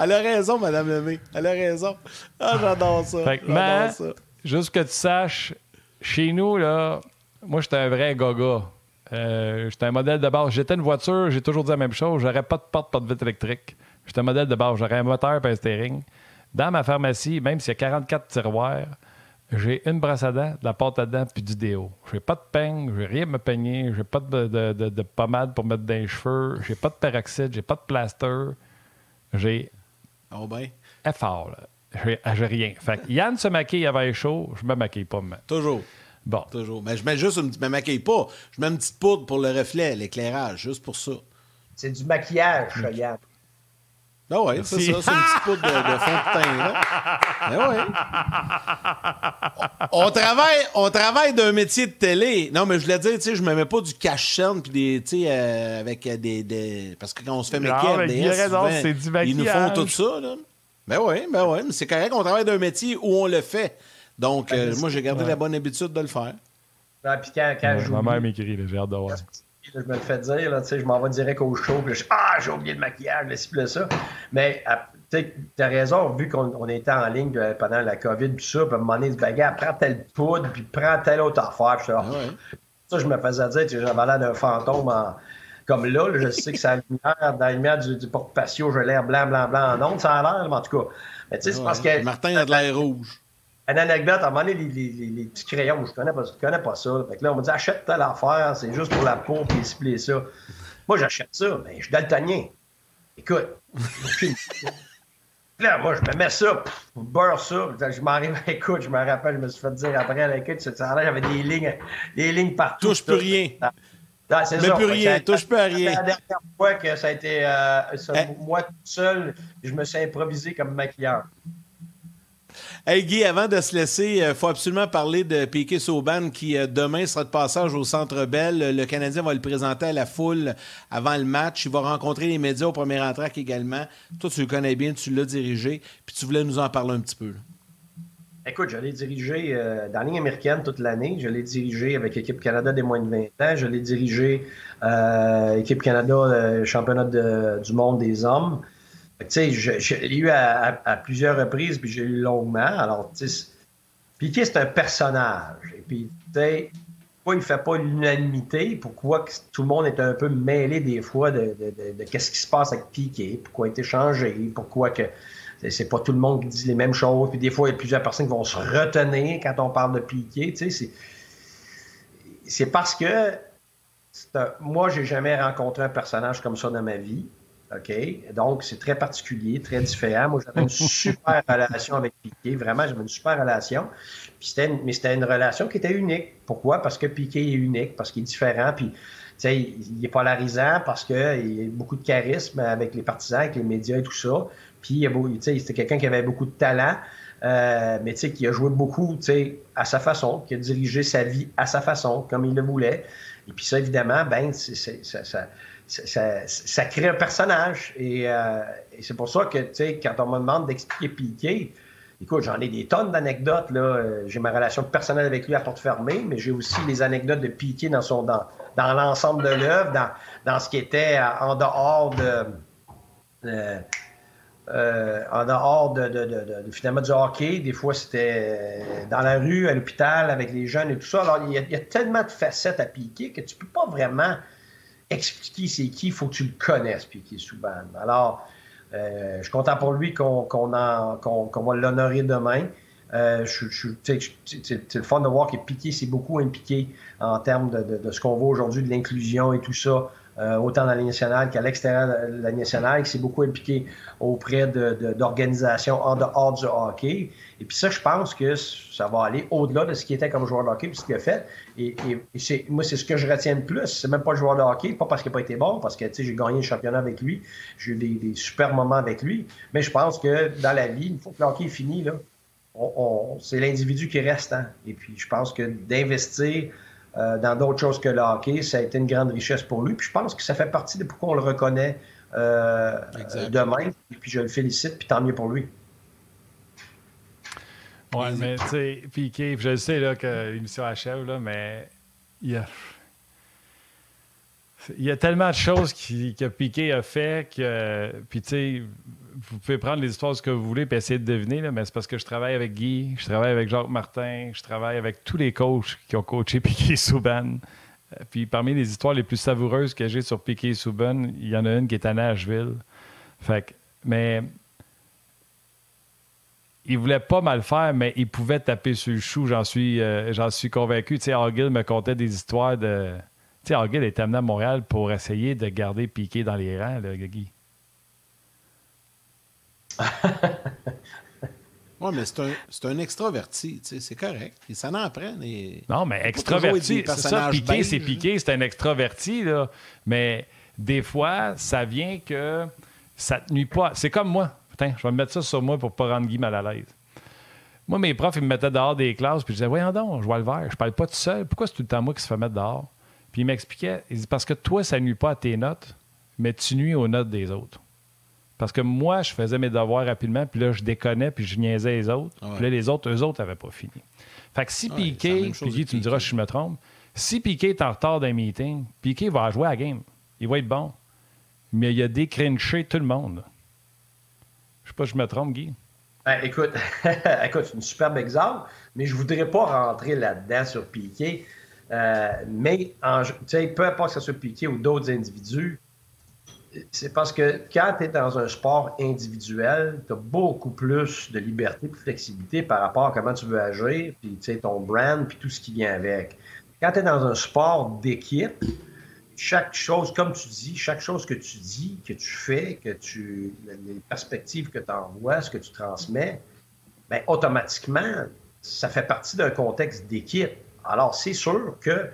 Elle a raison, Madame Lemay. Elle a raison. Ah, j'adore ça. Fait ça. Juste que tu saches, chez nous, là, moi, j'étais un vrai gaga. Euh, j'étais un modèle de base. J'étais une voiture, j'ai toujours dit la même chose. J'aurais pas de porte, pas de vitre électrique. J'étais un modèle de base. J'aurais un moteur et un steering. Dans ma pharmacie, même s'il y a 44 tiroirs, j'ai une brosse à dents, de la pâte à dents puis du déo. J'ai pas de peigne, j'ai rien à me peigner, j'ai pas de, de, pommade pour mettre dans les cheveux, j'ai pas de peroxyde, j'ai pas de plaster. J'ai. Oh ben. Effort, là. J'ai rien. Fait que Yann se maquille avant les chaud, je me maquille pas. Mais... Toujours. Bon. Toujours. Mais je mets juste une... Je me maquille pas. Je mets une petite poudre pour le reflet, l'éclairage, juste pour ça. C'est du maquillage, Yann. Ah oui, c'est ça, c'est une petite poudre de, fond de teint. Là. Ah ouais. on, travaille, on travaille d'un métier de télé. Non, mais je voulais dire, tu sais, je me mets pas du cache-chaîne puis des, tu sais, euh, avec des, des, Parce que quand on se fait maquiller des c'est du ils nous font tout ça, là. Ben oui, ben oui, mais c'est correct, on travaille d'un métier où on le fait. Donc, ben, euh, moi, j'ai gardé la bonne habitude de le faire. Ah, puis quand, quand ouais, Ma mère m'écrit, j'ai hâte de voir je me le fais dire, là, je m'en vais direct au show, puis je Ah, j'ai oublié le maquillage, le ci, ça. Mais tu as raison, vu qu'on était en ligne pendant la COVID, puis ça, puis à un moment donné, bagarre, prends telle poudre, puis prends telle autre affaire. Puis ah, Ça, je me faisais dire, j'avais l'air d'un fantôme comme là, je sais que ça lumière, dans la lumière du, du porte-patio, j'ai l'air blanc, blanc, blanc en ondes, ça a l'air, mais en tout cas. Mais tu sais, c'est parce que. Martin a de l'air rouge. Une anecdote, à un moment donné, les, les, petits crayons, je connais pas, je connais pas ça. Fait que là, on m'a dit, achète telle affaire, c'est juste pour la peau, puis ciblé ça. Moi, j'achète ça, mais je suis daltonien. Écoute, là, moi, je me mets ça, je beurre ça. Je m'arrive, écoute, je me rappelle, je me suis fait dire après, écoute, j'avais des lignes, des lignes partout. Touche plus rien. Ah, c'est ça. plus rien, touche plus à rien. La dernière fois que ça a été euh, eh. moi tout seul, je me suis improvisé comme maquilleur. Hey Guy, avant de se laisser, il euh, faut absolument parler de Piquet Sauban qui euh, demain sera de passage au Centre Bell. Le Canadien va le présenter à la foule avant le match. Il va rencontrer les médias au premier entraque également. Toi, tu le connais bien, tu l'as dirigé, puis tu voulais nous en parler un petit peu. Écoute, je l'ai dirigé euh, dans la américaine toute l'année. Je l'ai dirigé avec l'équipe Canada des moins de 20 ans. Je l'ai dirigé euh, équipe Canada, championnat du monde des hommes. Tu sais, je, l'ai eu à, plusieurs reprises, puis j'ai eu longuement. Alors, Piquet, c'est un personnage? Et puis, pourquoi il ne fait pas l'unanimité? Pourquoi tout le monde est un peu mêlé des fois de, qu'est-ce qui se passe avec Piquet? Pourquoi il a été changé? Pourquoi que c'est pas tout le monde qui dit les mêmes choses? Puis des fois, il y a plusieurs personnes qui vont se retenir quand on parle de Piquet. C'est parce que moi, j'ai jamais rencontré un personnage comme ça dans ma vie. OK? Donc, c'est très particulier, très différent. Moi, j'avais une super relation avec Piquet. Vraiment, j'avais une super relation. Puis c'était mais c'était une relation qui était unique. Pourquoi? Parce que Piquet est unique, parce qu'il est différent. Puis, tu il est polarisant parce qu'il a beaucoup de charisme avec les partisans, avec les médias et tout ça. Puis c'était quelqu'un qui avait beaucoup de talent, euh, mais qui a joué beaucoup à sa façon, qui a dirigé sa vie à sa façon, comme il le voulait. Et puis ça, évidemment, ben, ça, ça, crée un personnage. Euh, et, c'est pour ça que quand on me demande d'expliquer Piqué, Écoute, j'en ai des tonnes d'anecdotes. Euh, j'ai ma relation personnelle avec lui à porte fermée, mais j'ai aussi les anecdotes de Piqué dans son dans, l'ensemble de l'œuvre, dans, dans, ce qui était en dehors de. Euh, en dehors de, finalement du hockey. Des fois, c'était dans la rue, à l'hôpital, avec les jeunes et tout ça. Alors, il y a, tellement de facettes à piquer que tu peux pas vraiment expliquer c'est qui. Il faut que tu le connaisses, Piqué Souban. Alors, euh, je suis content pour lui qu'on va l'honorer demain. Euh, c'est le fun de voir que Piqué s'est beaucoup impliqué en termes de, ce qu'on voit aujourd'hui, de l'inclusion et tout ça, euh, autant dans la nationale qu'à l'extérieur de la nationale, qui s'est beaucoup impliqué auprès d'organisations en dehors du hockey. Et puis ça, je pense que ça va aller au-delà de ce qu'il était comme joueur de hockey, puis ce qu'il a fait. Et, moi, c'est ce que je retiens le plus. C'est même pas le joueur de hockey, pas parce qu'il n'a pas été bon, parce que j'ai gagné le championnat avec lui, j'ai eu des, super moments avec lui. Mais je pense que dans la vie, une fois que le hockey est fini, là, c'est l'individu qui reste. Hein. Et puis je pense que d'investir euh, dans d'autres choses que le hockey, ça a été une grande richesse pour lui. Puis je pense que ça fait partie de pourquoi on le reconnaît euh, demain. Et puis je le félicite, puis tant mieux pour lui. Oui, mais tu sais, Piqué, je sais là, que l'émission achève, là, mais il y a. Il y a tellement de choses que Piqué a fait que. Puis, tu sais, vous pouvez prendre les histoires ce que vous voulez et essayer de deviner, là, mais c'est parce que je travaille avec Guy, je travaille avec Jacques Martin, je travaille avec tous les coachs qui ont coaché Piqué Souban. Euh, puis, parmi les histoires les plus savoureuses que j'ai sur Piqué Souban, il y en a une qui est à Nashville. Fait que, mais il voulait pas mal faire, mais il pouvait taper sur le chou, j'en suis, euh, suis convaincu. Tu sais, Argill me contait des histoires de. Tu sais, Argill est amené à Montréal pour essayer de garder Piqué dans les rangs, là, Guy. oui, mais c'est un, un extraverti, tu sais, c'est correct. Il s'en en prend. Non, mais extraverti, c'est ça, Piqué, c'est Piqué, c'est un extraverti, là. Mais des fois, ça vient que ça te nuit pas. C'est comme moi je vais me mettre ça sur moi pour pas rendre Guy mal à l'aise. Moi, mes profs, ils me mettaient dehors des classes, puis je disais, voyons donc, je vois le vert, je parle pas tout seul. Pourquoi c'est tout le temps moi qui se fait mettre dehors? Puis il m'expliquait, il dit, parce que toi, ça nuit pas à tes notes, mais tu nuis aux notes des autres. Parce que moi, je faisais mes devoirs rapidement, puis là, je déconnais, puis je niaisais les autres. Puis là, les autres, eux autres, n'avaient pas fini. Fait que si Piqué, puis tu me diras si je me trompe, si Piqué est en retard d'un meeting, Piqué va jouer à la game. Il va être bon. Mais il a décrinché tout le monde sais pas, je me trompe, Guy. Ben, écoute, écoute c'est un superbe exemple, mais je voudrais pas rentrer là-dedans sur Piqué. Euh, mais peu importe que ce soit Piqué ou d'autres individus, c'est parce que quand tu es dans un sport individuel, tu as beaucoup plus de liberté, de flexibilité par rapport à comment tu veux agir, puis ton brand, puis tout ce qui vient avec. Quand tu es dans un sport d'équipe, chaque chose, comme tu dis, chaque chose que tu dis, que tu fais, que tu, les perspectives que tu envoies, ce que tu transmets, bien, automatiquement, ça fait partie d'un contexte d'équipe. Alors, c'est sûr que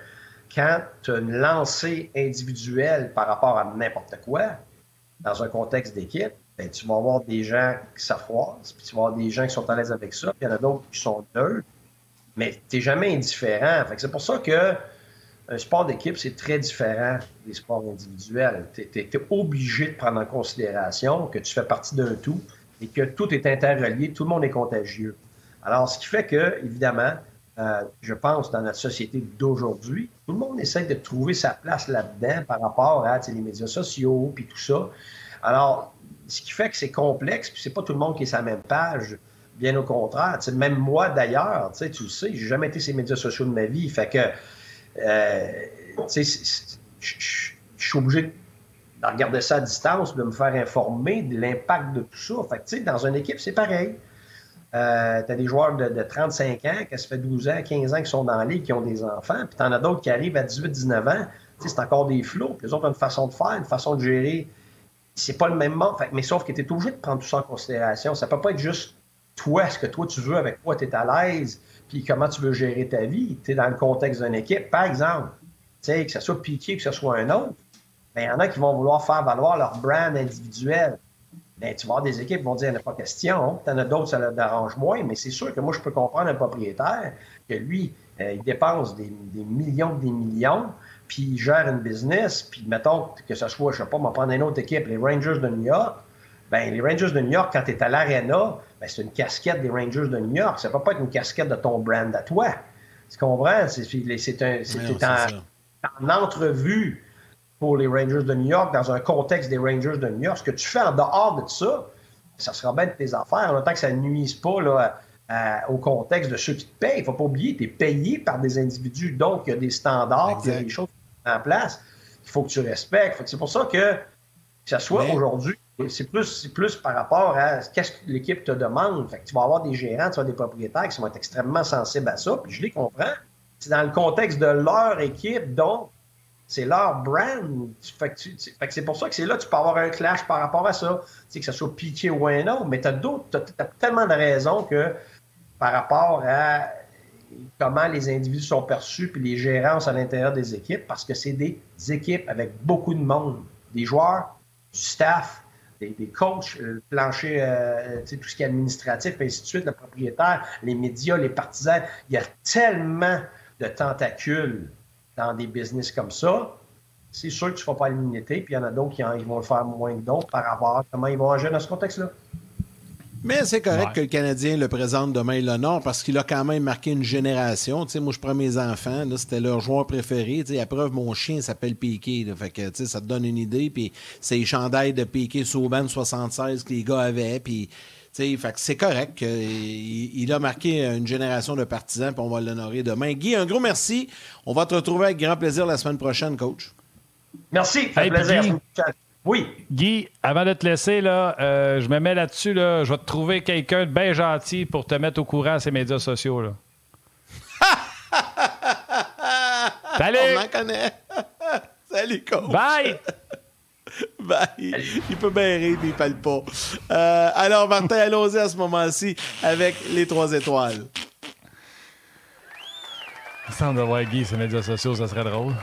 quand tu as une lancée individuelle par rapport à n'importe quoi, dans un contexte d'équipe, bien, tu vas avoir des gens qui s'affroisent, puis tu vas avoir des gens qui sont à l'aise avec ça, puis il y en a d'autres qui sont neutres, mais tu n'es jamais indifférent. c'est pour ça que un sport d'équipe, c'est très différent des sports individuels. Tu es, obligé de prendre en considération que tu fais partie d'un tout et que tout est interrelié, tout le monde est contagieux. Alors, ce qui fait que, évidemment, euh, je pense, dans notre société d'aujourd'hui, tout le monde essaie de trouver sa place là-dedans par rapport à les médias sociaux, puis tout ça. Alors, ce qui fait que c'est complexe, puis c'est pas tout le monde qui est sur la même page. Bien au contraire. Même moi, d'ailleurs, tu le sais, j'ai jamais été sur les médias sociaux de ma vie. Fait que euh, je suis obligé de regarder ça à distance, de me faire informer de l'impact de tout ça. Fait dans une équipe, c'est pareil. Euh, tu as des joueurs de, 35 ans, qui se fait 12 ans, 15 ans qui sont dans la qui ont des enfants, puis tu en as d'autres qui arrivent à 18, 19 ans. C'est encore des flots. Les autres ont une façon de faire, une façon de gérer. C'est pas le même monde. mais sauf que tu es obligé de prendre tout ça en considération. Ça peut pas être juste toi, ce que toi tu veux, avec quoi tu es à l'aise puis comment tu veux gérer ta vie. Tu es dans le contexte d'une équipe. Par exemple, que ce soit Piqué que ce soit un autre, il y en a qui vont vouloir faire valoir leur brand individuel. Ben, tu vas avoir des équipes qui vont dire, il n'y en a pas question. Tu en as d'autres, ça leur dérange moins, mais c'est sûr que moi, je peux comprendre un propriétaire que lui, euh, il dépense des, des millions des millions, puis il gère une business, puis mettons que ce soit, je sais pas, on va prendre une autre équipe, les Rangers de New York, ben les Rangers de New York, quand tu es à l'Arena, ben, c'est une casquette des Rangers de New York. Ça peut pas être une casquette de ton brand à toi. Tu comprends? C'est un, en, entrevue pour les Rangers de New York, dans un contexte des Rangers de New York. Ce que tu fais en dehors de ça, ça sera bien de tes affaires, en autant que ça ne nuise pas là, au contexte de ceux qui te payent. Il ne faut pas oublier, tu es payé par des individus. Donc, il y a des standards, il y a des choses en place qu'il faut que tu respectes. C'est pour ça que, que ce soit aujourd'hui, c'est plus, plus par rapport à ce que l'équipe te demande. Fait que tu vas avoir des gérants, tu vas avoir des propriétaires qui vont être extrêmement sensibles à ça, puis je les comprends. C'est dans le contexte de leur équipe, donc c'est leur brand. C'est pour ça que c'est là tu peux avoir un clash par rapport à ça. Tu sais, que ce soit Piqué ou un autre, mais tu as, tellement de raisons que par rapport à comment les individus sont perçus puis les gérances à l'intérieur des équipes, parce que c'est des équipes avec beaucoup de monde, des joueurs, du staff, des, coachs, le plancher, euh, tout ce qui est administratif, et ainsi de suite, le propriétaire, les médias, les partisans. Il y a tellement de tentacules dans des business comme ça. C'est sûr que tu ne feras pas l'immunité, puis il y en a d'autres qui vont le faire moins que d'autres par rapport à comment ils vont agir dans ce contexte-là. Mais c'est correct que le Canadien le présente demain le Nord parce qu'il a quand même marqué une génération. Tu sais, moi, je prends mes enfants, c'était leur joueur préféré. Tu sais, à preuve, mon chien s'appelle Piqué. Fait que, tu sais, ça te donne une idée. Puis c'est les chandails de Piqué Sauban 76 que les gars avaient. Puis, c'est correct. Il, il, a marqué une génération de partisans, puis on va l'honorer demain. Guy, un gros merci. On va te retrouver avec grand plaisir la semaine prochaine, coach. Merci. Plaisir. Oui. Guy, avant de te laisser, là, euh, je me mets là-dessus. Là, je vais te trouver quelqu'un de bien gentil pour te mettre au courant à ces médias sociaux. Là. Salut! On en connaît. Salut, coach. Bye! Bye. Il peut bien rire, mais il parle pas. Euh, alors, Martin, allons-y à ce moment-ci avec les trois étoiles. Il semble de voir Guy sur les médias sociaux, ça serait drôle.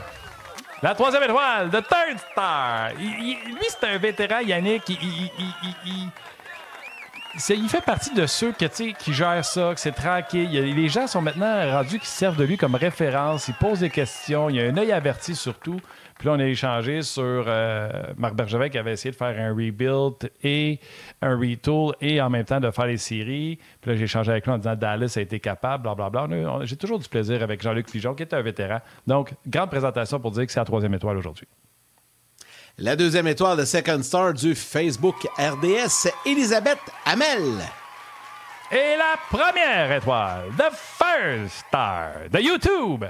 La troisième étoile, The Third Star. lui, c'est un vétéran, Yannick. Il, il, fait partie de ceux qui, qui gèrent ça, que c'est tranquille. les gens sont maintenant rendus qui servent de lui comme référence. Il pose des questions. Il a un œil averti surtout. Puis là, on a échangé sur euh, Marc Bergevin qui avait essayé de faire un rebuild et un retool et en même temps de faire les séries. Puis là, j'ai échangé avec lui en disant Dallas a été capable, blablabla. J'ai toujours du plaisir avec Jean-Luc Figeon, qui est un vétéran. Donc, grande présentation pour dire que c'est la troisième étoile aujourd'hui. La deuxième étoile de Second Star du Facebook RDS, Elisabeth Hamel. Et la première étoile, The First Star de YouTube,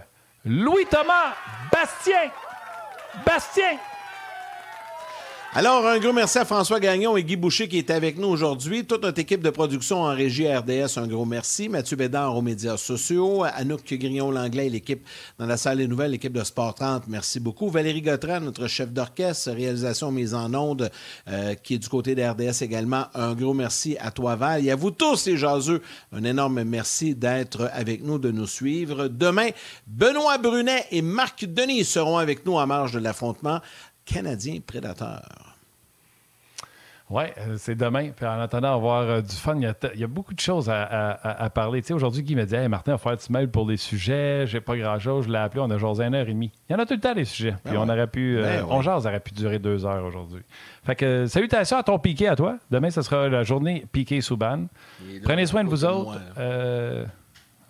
Louis-Thomas Bastien. Bastien! Alors, un gros merci à François Gagnon et Guy Boucher qui est avec nous aujourd'hui. Toute notre équipe de production en régie RDS, un gros merci. Mathieu Bédard aux médias sociaux. Anouk Grillon-Langlais et l'équipe dans la salle des nouvelles, l'équipe de Sport 30, merci beaucoup. Valérie Gautran, notre chef d'orchestre, réalisation mise en onde, euh, qui est du côté de RDS également. Un gros merci à toi, Val. Et à vous tous, les jaseux, un énorme merci d'être avec nous, de nous suivre. Demain, Benoît Brunet et Marc Denis seront avec nous en marge de l'affrontement canadien prédateur. Oui, euh, c'est demain. Puis en attendant avoir euh, du fun, il y, a beaucoup de choses à, parler. Tu sais, aujourd'hui, Guy me dit hey, Martin, on va faire du mail pour des sujets. J'ai pas grand-chose. Je l'ai appelé. On a jasé une heure et demie. Il y en a tout le temps, des sujets. Ben Puis on aurait pu. Euh, ben on jase aurait pu durer deux heures aujourd'hui. Fait que salutations à ton piqué à toi. Demain, ce sera la journée piqué Souban. Prenez soin de vous autres.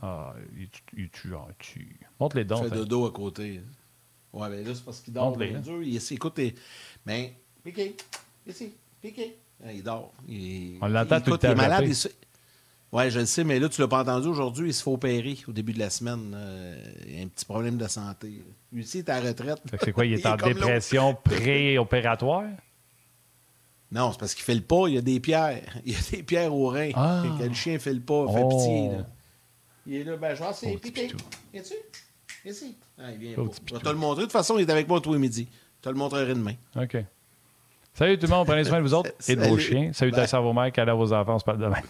Ah, il, tue, il Monte les dents. Il fait dodo à côté. Ouais, mais là, c'est parce qu'il dort. Monte les. Dur. Il, écoute, mais piqué, ici. Piqué. Ah, il dort. On l'entend tout le temps. Il est malade. Oui, je le sais, mais là, tu l'as pas entendu aujourd'hui, il se fait opérer au début de la semaine. il a un petit problème de santé. Lui aussi, il est à la retraite. C'est quoi, il est, en dépression pré-opératoire? Non, c'est parce qu'il fait le pas, il y a des pierres. Il y a des pierres au rein. Ah. le chien fait le pas, il fait oh. pitié. Il est là, ben, je vois, c'est piqué. Viens-tu? Ici. Ah, il vient pas. Je vais te le montrer. De toute façon, il est avec moi tous les midis. Je te le montrerai demain. OK. Salut tout le monde, prenez soin de vous autres et de vos chiens. Salut à vos mères, à vos enfants, on se parle demain.